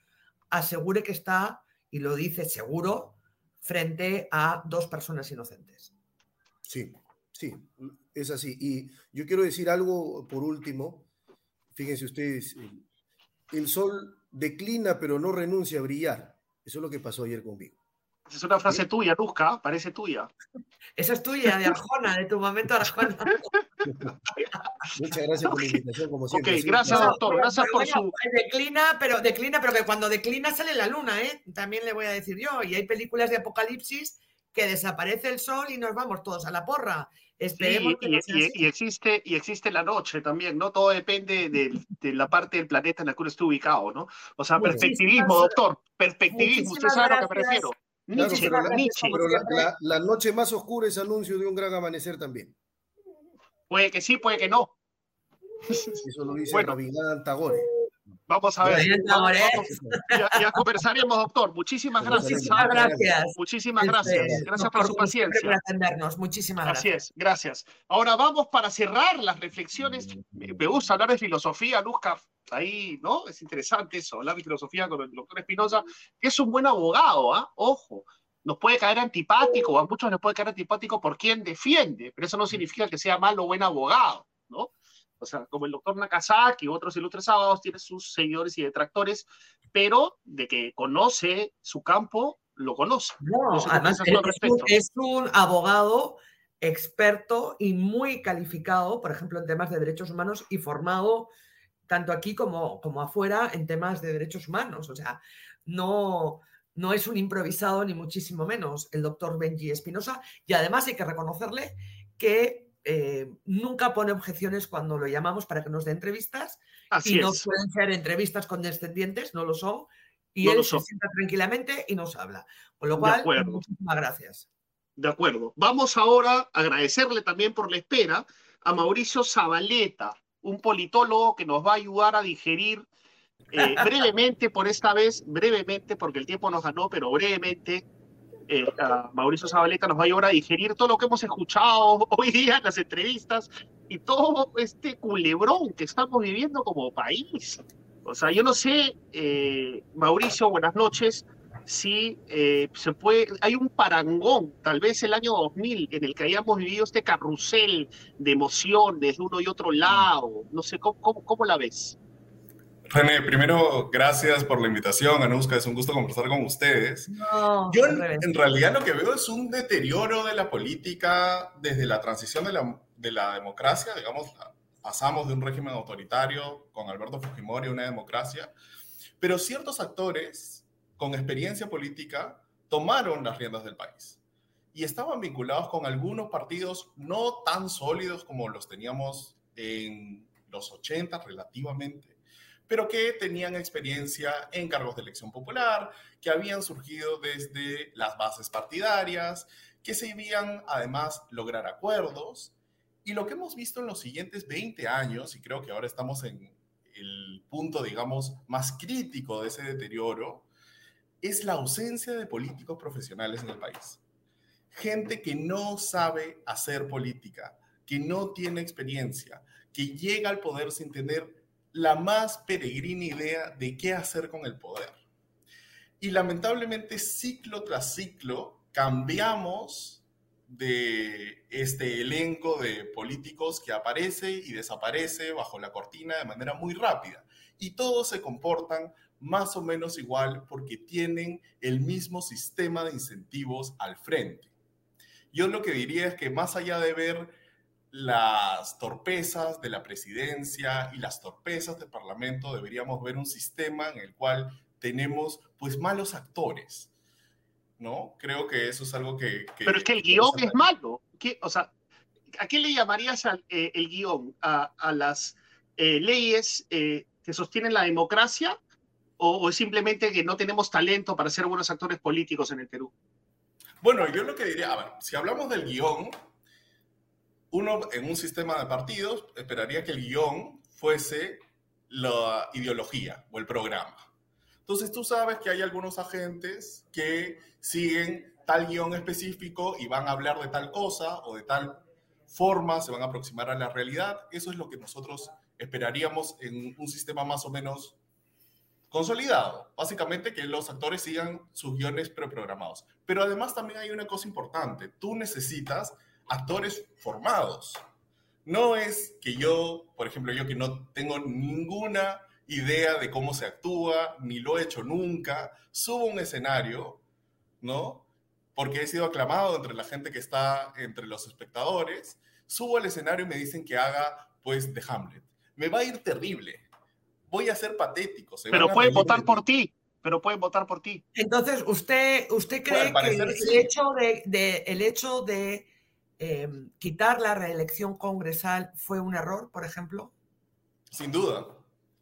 asegure que está, y lo dice seguro, frente a dos personas inocentes. Sí, Sí, es así. Y yo quiero decir algo por último. Fíjense ustedes, el sol declina pero no renuncia a brillar. Eso es lo que pasó ayer conmigo. Es una frase tuya, Luzca, parece tuya. Esa es tuya, de Arjona, de tu momento Arjona. Muchas gracias por la invitación, como siempre. Ok, gracias, doctor. Gracias por su. Declina, pero declina, pero que cuando declina sale la luna, ¿eh? También le voy a decir yo. Y hay películas de apocalipsis que desaparece el sol y nos vamos todos a la porra. Esperemos y, existe, y existe la noche también, ¿no? Todo depende de, la parte del planeta en la que uno esté ubicado, ¿no? O sea, perspectivismo, doctor, perspectivismo, usted sabe a lo que prefiero. pero, la, noche más oscura es anuncio de un gran amanecer también. Puede que sí, puede que no. Eso lo dice bueno. Tagore. Vamos a ver. ya, conversaremos, doctor. Muchísimas gracias. Muchísimas gracias. Muchísimas gracias. Gracias por su paciencia. Por atendernos. Muchísimas gracias. Así es, gracias. Ahora vamos para cerrar las reflexiones. Me gusta hablar de filosofía, Luzca. Ahí, ¿no? Es interesante eso, hablar de filosofía con el doctor Espinosa, que es un buen abogado, ¿ah? Ojo nos puede caer antipático, a muchos les puede caer antipático por quien defiende, pero eso no significa que sea malo o buen abogado, ¿no? O sea, como el doctor Nakazaki y otros ilustres sábados, tiene sus seguidores y detractores, pero de que conoce su campo, lo conoce. No, además es un, abogado experto y muy calificado, por ejemplo, en temas de derechos humanos y formado tanto aquí como, como afuera en temas de derechos humanos. O sea, no, no es un improvisado ni muchísimo menos el doctor Benji Espinosa y además hay que reconocerle que eh, nunca pone objeciones cuando lo llamamos para que nos dé entrevistas y no pueden ser entrevistas condescendientes, no lo son, y él se sienta tranquilamente y nos habla. Con lo cual, muchísimas gracias. De acuerdo. Vamos ahora a agradecerle también por la espera a Mauricio Zabaleta, un politólogo que nos va a ayudar a digerir eh, brevemente, por esta vez, brevemente, porque el tiempo nos ganó, pero brevemente, eh, Mauricio Zabaleta nos va a ayudar a digerir todo lo que hemos escuchado hoy día en las entrevistas y todo este culebrón que estamos viviendo como país. O sea, yo no sé, eh, Mauricio, buenas noches, si eh, se puede, hay un parangón, tal vez el año 2000, en el que hayamos vivido este carrusel de emociones de uno y otro lado. No sé, ¿cómo, cómo, cómo la ves? René, primero, gracias por la invitación, Anuska, es un gusto conversar con ustedes. Yo en, realidad lo que veo es un deterioro de la política desde la transición de la, de la democracia, digamos, pasamos de un régimen autoritario con Alberto Fujimori a una democracia, pero ciertos actores con experiencia política tomaron las riendas del país y estaban vinculados con algunos partidos no tan sólidos como los teníamos en los 80 relativamente pero que tenían experiencia en cargos de elección popular, que habían surgido desde las bases partidarias, que se debían además lograr acuerdos. Y lo que hemos visto en los siguientes 20 años, y creo que ahora estamos en el punto, digamos, más crítico de ese deterioro, es la ausencia de políticos profesionales en el país. Gente que no sabe hacer política, que no tiene experiencia, que llega al poder sin tener la más peregrina idea de qué hacer con el poder. Y lamentablemente, ciclo tras ciclo, cambiamos de este elenco de políticos que aparece y desaparece bajo la cortina de manera muy rápida. Y todos se comportan más o menos igual porque tienen el mismo sistema de incentivos al frente. Yo lo que diría es que más allá de ver las torpezas de la presidencia y las torpezas del Parlamento, deberíamos ver un sistema en el cual tenemos pues malos actores, ¿no? Creo que eso es algo que... Pero es que el guion es malo. ¿Qué, o sea, ¿a qué le llamarías eh, el guion? ¿A, las eh, leyes eh, que sostienen la democracia o, o es simplemente que no tenemos talento para ser buenos actores políticos en el Perú? Bueno, yo lo que diría, a ver, si hablamos del guion, uno en un sistema de partidos esperaría que el guion fuese la ideología o el programa. Entonces tú sabes que hay algunos agentes que siguen tal guion específico y van a hablar de tal cosa o de tal forma, se van a aproximar a la realidad. Eso es lo que nosotros esperaríamos en un sistema más o menos consolidado. Básicamente que los actores sigan sus guiones preprogramados. Pero además también hay una cosa importante. Tú necesitas actores formados. No es que yo, por ejemplo, yo que no tengo ninguna idea de cómo se actúa, ni lo he hecho nunca, subo un escenario, ¿no? Porque he sido aclamado entre la gente que está entre los espectadores, subo al escenario y me dicen que haga, pues, de Hamlet. Me va a ir terrible. Voy a ser patético. Pero pueden votar por ti pero pueden votar por ti. Entonces, ¿usted, usted cree que el, hecho de, el hecho de Em, quitar la reelección congresal fue un error, por ejemplo? Sin duda.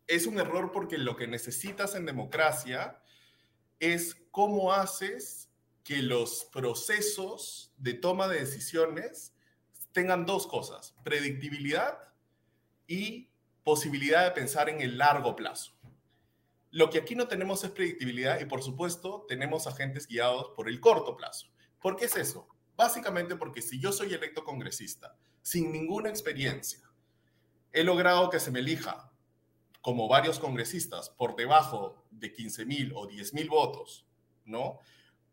Es un error porque lo que necesitas en democracia es cómo haces que los procesos de toma de decisiones tengan dos cosas, predictibilidad y posibilidad de pensar en el largo plazo. Lo que aquí no tenemos es predictibilidad y por supuesto tenemos agentes guiados por el corto plazo. ¿Por qué es eso? Básicamente porque si yo soy electo congresista sin ninguna experiencia, he logrado que se me elija como varios congresistas por debajo de 15 mil o 10 mil votos, ¿no?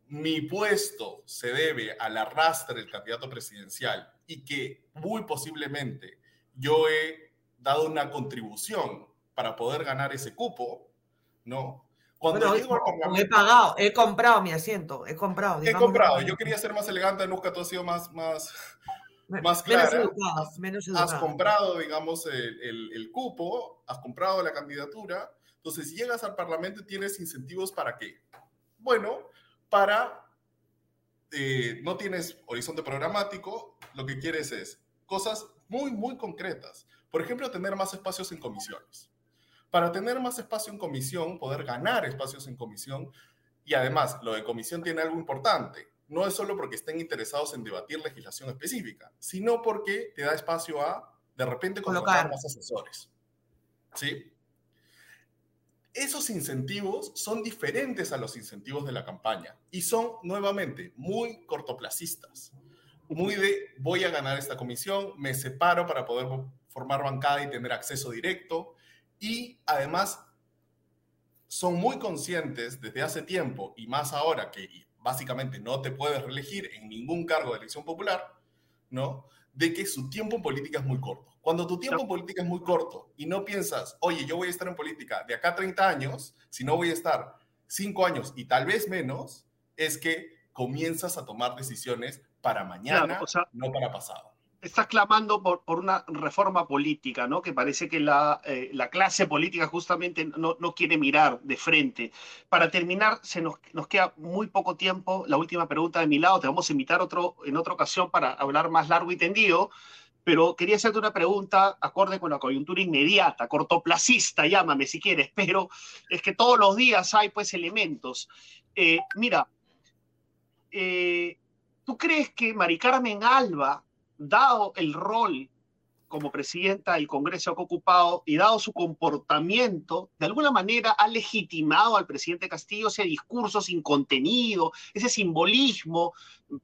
Mi puesto se debe al arrastre del candidato presidencial y que muy posiblemente yo he dado una contribución para poder ganar ese cupo, ¿no? Cuando he pagado, he comprado mi asiento, he comprado. He comprado, yo quería ser más elegante, nunca tú has sido más, más, más clara. Menos has, comprado, digamos, el, el, cupo, has comprado la candidatura, entonces llegas al Parlamento y tienes incentivos para qué? Bueno, para, eh, no tienes horizonte programático, lo que quieres es cosas muy, muy concretas. Por ejemplo, tener más espacios en comisiones para tener más espacio en comisión, poder ganar espacios en comisión. Y además, lo de comisión tiene algo importante. No es solo porque estén interesados en debatir legislación específica, sino porque te da espacio a, de repente, colocar más asesores. ¿Sí? Esos incentivos son diferentes a los incentivos de la campaña y son, nuevamente, muy cortoplacistas. Muy de, voy a ganar esta comisión, me separo para poder formar bancada y tener acceso directo, y además son muy conscientes desde hace tiempo y más ahora que básicamente no te puedes reelegir en ningún cargo de elección popular, ¿no? De que su tiempo en política es muy corto. Cuando tu tiempo en política es muy corto y no piensas, oye, yo voy a estar en política de acá a 30 años, si no voy a estar 5 años y tal vez menos, es que comienzas a tomar decisiones para mañana, no para pasado está clamando por, por, una reforma política, ¿no? Que parece que la, eh, la clase política justamente no, no, quiere mirar de frente. Para terminar, se nos, nos, queda muy poco tiempo. La última pregunta de mi lado, te vamos a invitar otro, en otra ocasión para hablar más largo y tendido. pero quería hacerte una pregunta acorde con la coyuntura inmediata, cortoplacista, llámame si quieres, pero es que todos los días hay pues elementos. Eh, mira, eh, ¿tú crees que Mari Carmen Alba, dado el rol como presidenta del Congreso que ha ocupado y dado su comportamiento, de alguna manera ha legitimado al presidente Castillo ese discurso sin contenido, ese simbolismo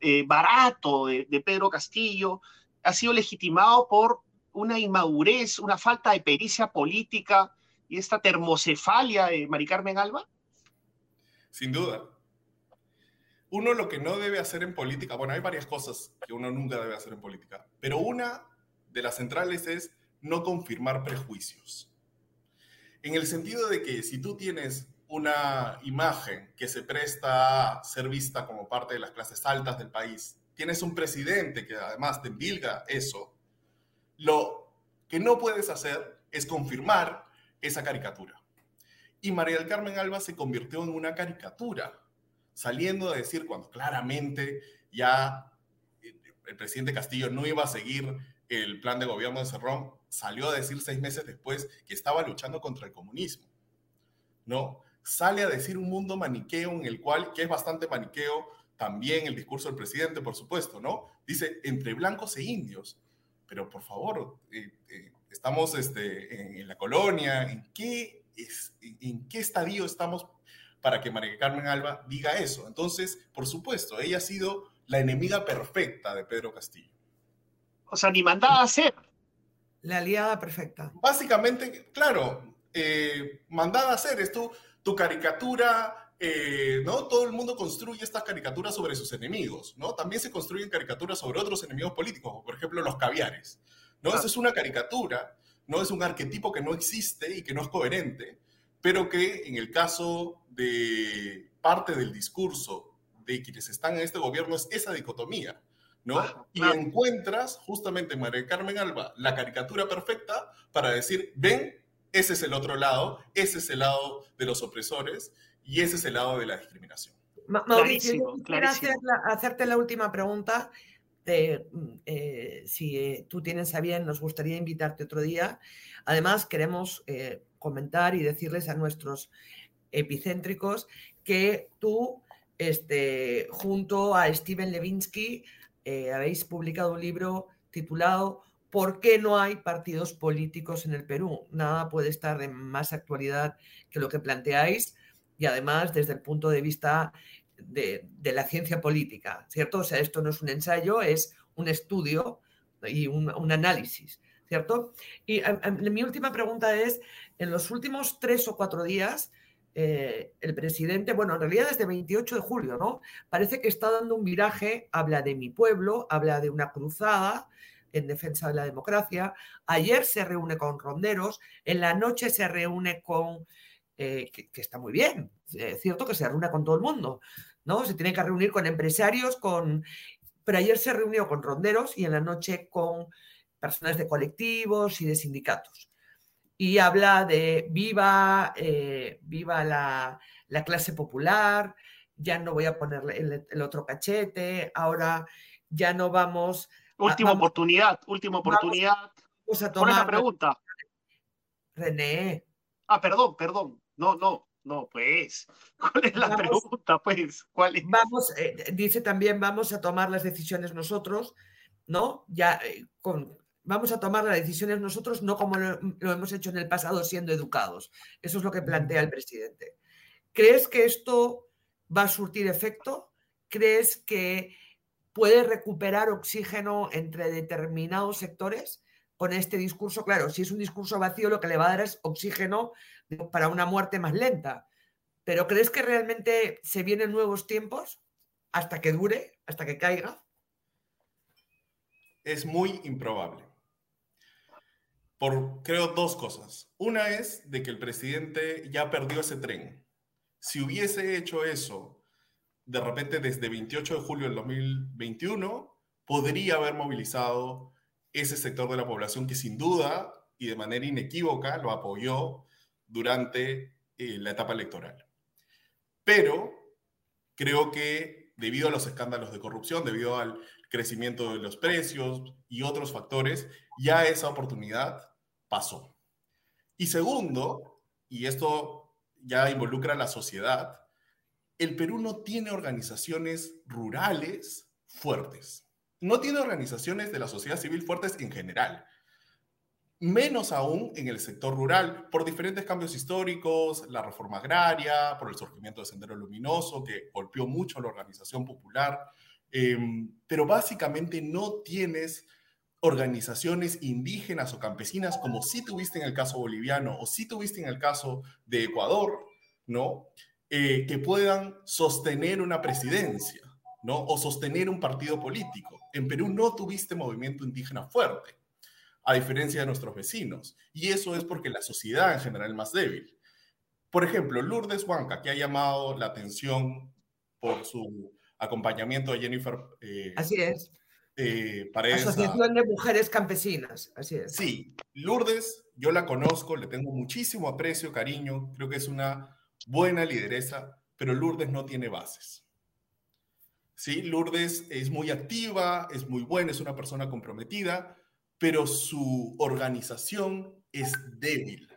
eh, barato de, Pedro Castillo, ha sido legitimado por una inmadurez, una falta de pericia política y esta termocefalia de Mari Carmen Alba? Sin duda. Uno lo que no debe hacer en política, bueno, hay varias cosas que uno nunca debe hacer en política, pero una de las centrales es no confirmar prejuicios. En el sentido de que si tú tienes una imagen que se presta a ser vista como parte de las clases altas del país, tienes un presidente que además te envilga eso, lo que no puedes hacer es confirmar esa caricatura. Y María del Carmen Alba se convirtió en una caricatura, saliendo a decir cuando claramente ya el presidente Castillo no iba a seguir el plan de gobierno de Cerrón, salió a decir seis meses después que estaba luchando contra el comunismo. ¿No? Sale a decir un mundo maniqueo en el cual, que es bastante maniqueo, también el discurso del presidente, por supuesto, ¿no? Dice, entre blancos e indios. Pero por favor, eh, eh, estamos este, en, la colonia, ¿en qué, es, ¿en qué estadio estamos para que María Carmen Alba diga eso? Entonces, por supuesto, ella ha sido la enemiga perfecta de Pedro Castillo. O sea, ni mandada a hacer. La aliada perfecta. Básicamente, claro, eh, mandada a hacer es tu, tu caricatura, eh, ¿no? Todo el mundo construye estas caricaturas sobre sus enemigos, ¿no? También se construyen caricaturas sobre otros enemigos políticos, como por ejemplo los caviares, ¿no? Esa es una caricatura, ¿no? Es un arquetipo que no existe y que no es coherente, pero que en el caso de parte del discurso de quienes están en este gobierno es esa dicotomía, ¿no? Ah, y encuentras justamente en María Carmen Alba la caricatura perfecta para decir, ven, ese es el otro lado, ese es el lado de los opresores y ese es el lado de la discriminación. Mauricio, quisiera hacerte la última pregunta. Mm, eh, si eh, tú tienes a bien, nos gustaría invitarte otro día. Además, queremos eh, comentar y decirles a nuestros epicéntricos que tú, este, junto a Steven Levinsky, eh, habéis publicado un libro titulado ¿Por qué no hay partidos políticos en el Perú? Nada puede estar de más actualidad que lo que planteáis y además desde el punto de vista de, la ciencia política, ¿cierto? O sea, esto no es un ensayo, es un estudio y un, análisis, ¿cierto? Y mi última pregunta es, en los últimos tres o cuatro días, eh, el presidente, bueno, en realidad desde 28 de julio, ¿no? Parece que está dando un viraje, habla de mi pueblo, habla de una cruzada en defensa de la democracia. Ayer se reúne con ronderos, en la noche se reúne con, eh, que, está muy bien, es cierto que se reúne con todo el mundo, ¿no? Se tiene que reunir con empresarios, con... Pero ayer se reunió con ronderos y en la noche con personas de colectivos y de sindicatos y habla de viva, eh, viva la, clase popular, ya no voy a ponerle el, otro cachete, ahora ya no vamos... Última oportunidad, última oportunidad. Vamos, a tomar... pregunta. René. Ah, perdón, perdón. No, no, no, pues. ¿Cuál es la pregunta, pues? ¿Cuál Vamos, eh, dice también, vamos a tomar las decisiones nosotros, ¿no? Ya eh, con, vamos a tomar las decisiones nosotros, no como lo, hemos hecho en el pasado siendo educados. Eso es lo que plantea el presidente. ¿Crees que esto va a surtir efecto? ¿Crees que puede recuperar oxígeno entre determinados sectores con este discurso? Claro, si es un discurso vacío, lo que le va a dar es oxígeno para una muerte más lenta. Pero ¿crees que realmente se vienen nuevos tiempos hasta que dure, hasta que caiga? Es muy improbable por, creo, dos cosas. Una es de que el presidente ya perdió ese tren. Si hubiese hecho eso de repente desde 28 de julio del 2021, podría haber movilizado ese sector de la población que sin duda y de manera inequívoca lo apoyó durante eh, la etapa electoral. Pero creo que debido a los escándalos de corrupción, debido al crecimiento de los precios y otros factores, ya esa oportunidad pasó. Y segundo, y esto ya involucra a la sociedad, el Perú no tiene organizaciones rurales fuertes. No tiene organizaciones de la sociedad civil fuertes en general. Menos aún en el sector rural, por diferentes cambios históricos, la reforma agraria, por el surgimiento de Sendero Luminoso, que golpeó mucho a la organización popular. Em, pero básicamente no tienes organizaciones indígenas o campesinas como sí tuviste en el caso boliviano o sí tuviste en el caso de Ecuador, ¿no? Eh, que puedan sostener una presidencia, ¿no? O sostener un partido político. En Perú no tuviste movimiento indígena fuerte, a diferencia de nuestros vecinos. Y eso es porque la sociedad en general es más débil. Por ejemplo, Lourdes Huanca, que ha llamado la atención por su acompañamiento a Jennifer. Eh, Así es. Eh, Asociación de Mujeres Campesinas, así es. Sí, Lourdes, yo la conozco, le tengo muchísimo aprecio, cariño, creo que es una buena lideresa, pero Lourdes no tiene bases. Sí, Lourdes es muy activa, es muy buena, es una persona comprometida, pero su organización es débil,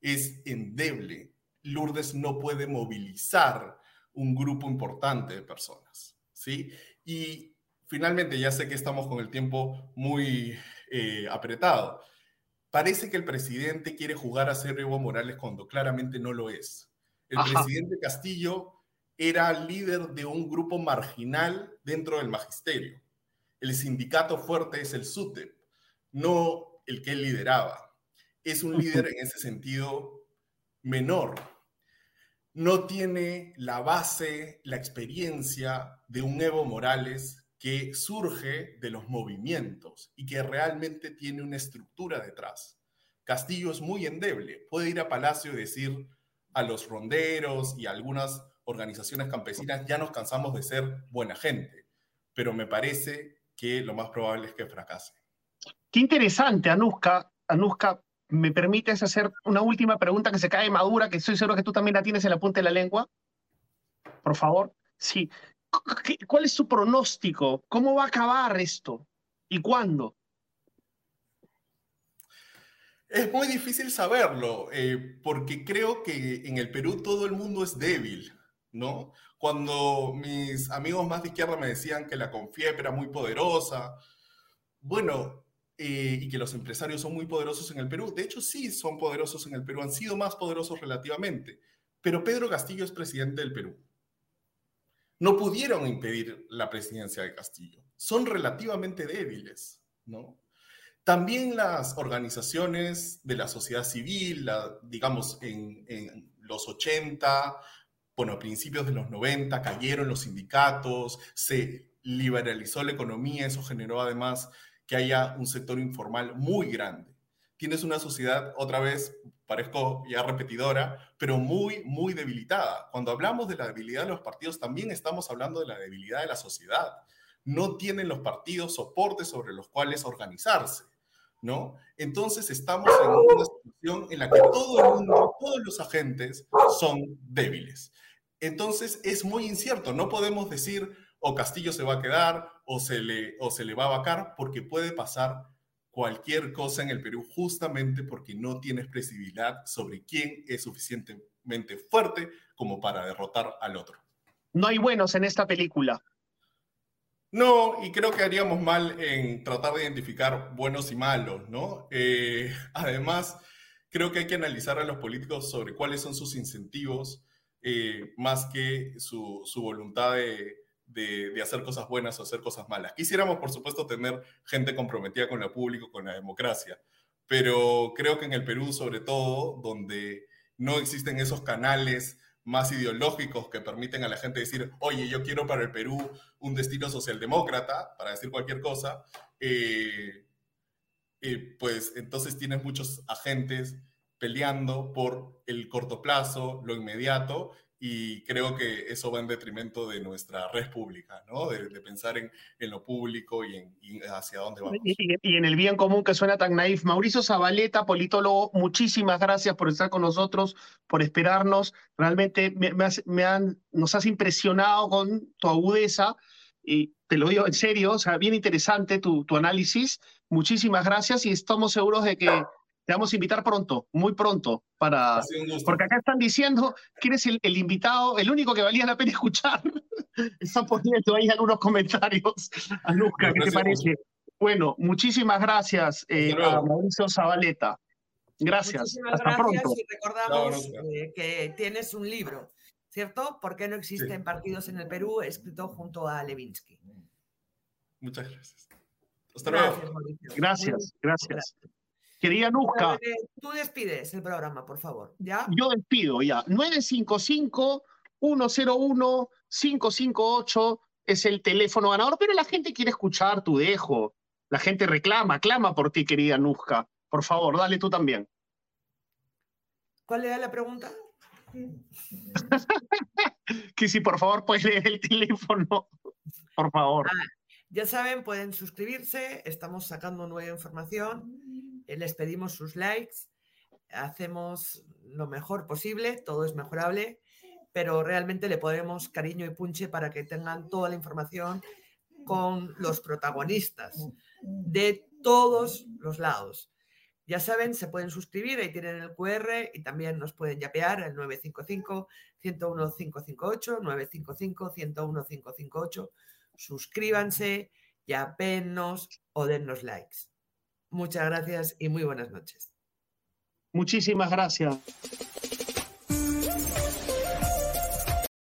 es endeble. Lourdes no puede movilizar un grupo importante de personas, ¿sí? Y finalmente, ya sé que estamos con el tiempo muy eh, apretado. Parece que el presidente quiere jugar a ser Evo Morales cuando claramente no lo es. El presidente Castillo era líder de un grupo marginal dentro del magisterio. El sindicato fuerte es el SUTEP, no el que él lideraba. Es un líder en ese sentido menor. No tiene la base, la experiencia de un Evo Morales que surge de los movimientos y que realmente tiene una estructura detrás. Castillo es muy endeble. Puede ir a Palacio y decir, a los ronderos y a algunas organizaciones campesinas ya nos cansamos de ser buena gente, pero me parece que lo más probable es que fracase. Qué interesante, Anuska. Anuska, ¿me permites hacer una última pregunta que se cae madura, que estoy seguro que tú también la tienes en la punta de la lengua? Por favor. Sí. ¿Cuál es su pronóstico? ¿Cómo va a acabar esto? ¿Y cuándo? Es muy difícil saberlo, eh, porque creo que en el Perú todo el mundo es débil, ¿no? Cuando mis amigos más de izquierda me decían que la Confiep era muy poderosa, bueno, eh, y que los empresarios son muy poderosos en el Perú, de hecho sí son poderosos en el Perú, han sido más poderosos relativamente, pero Pedro Castillo es presidente del Perú. No pudieron impedir la presidencia de Castillo, son relativamente débiles, ¿no? También las organizaciones de la sociedad civil, digamos, en, los 80, bueno, a principios de los 90 cayeron los sindicatos, se liberalizó la economía, eso generó además que haya un sector informal muy grande. Tienes una sociedad, otra vez, parezco ya repetidora, pero muy, muy debilitada. Cuando hablamos de la debilidad de los partidos, también estamos hablando de la debilidad de la sociedad. No tienen los partidos soportes sobre los cuales organizarse. ¿no? Entonces estamos en una situación en la que todo el mundo, todos los agentes son débiles. Entonces es muy incierto, no podemos decir o Castillo se va a quedar o se le, o se le va a vacar porque puede pasar cualquier cosa en el Perú justamente porque no tiene expresividad sobre quién es suficientemente fuerte como para derrotar al otro. No hay buenos en esta película. No, y creo que haríamos mal en tratar de identificar buenos y malos, ¿no? Eh, además, creo que hay que analizar a los políticos sobre cuáles son sus incentivos, eh, más que su, voluntad de, de, hacer cosas buenas o hacer cosas malas. Quisiéramos, por supuesto, tener gente comprometida con el público, con la democracia, pero creo que en el Perú, sobre todo, donde no existen esos canales más ideológicos que permiten a la gente decir, oye, yo quiero para el Perú un destino socialdemócrata, para decir cualquier cosa, eh, eh, pues entonces tienes muchos agentes peleando por el corto plazo, lo inmediato, y creo que eso va en detrimento de nuestra red pública, ¿no? De, pensar en, en, lo público y, en, hacia dónde vamos. Y, en el bien común que suena tan naif. Mauricio Zabaleta, politólogo, muchísimas gracias por estar con nosotros, por esperarnos. Realmente me, han, nos has impresionado con tu agudeza. y te lo digo en serio, o sea, bien interesante tu, tu análisis. Muchísimas gracias y estamos seguros de que te vamos a invitar pronto, muy pronto, para... Porque acá están diciendo que eres el, el, invitado, el único que valía la pena escuchar. están poniendo ahí algunos comentarios. Anuska, ¿qué te parece? Bueno, muchísimas gracias eh, a Mauricio Zabaleta. Gracias. Muchísimas Hasta gracias pronto. y recordamos eh, que tienes un libro, ¿cierto? ¿Por qué no existen Sí. partidos en el Perú? Escrito junto a Levinsky. Muchas gracias. Hasta luego. Gracias, Mauricio. Gracias, gracias. Querida Anuska, Eh, Tú despides el programa, por favor. ¿Ya? yo despido ya. 955-101-558 es el teléfono ganador, pero la gente quiere escuchar tu dejo. La gente reclama, clama por ti, querida Anuska. Por favor, dale tú también. ¿Cuál era la pregunta? Que si por favor puedes leer el teléfono. Por favor. Ah, Ya saben, pueden suscribirse, estamos sacando nueva información, eh, les pedimos sus likes, hacemos lo mejor posible, todo es mejorable, pero realmente le ponemos cariño y punche para que tengan toda la información con los protagonistas de todos los lados. Ya saben, se pueden suscribir, ahí tienen el QR y también nos pueden yapear al 955-101-558, 955-101-558. Suscríbanse, yapéennos o dennos likes. Muchas gracias y muy buenas noches. Muchísimas gracias.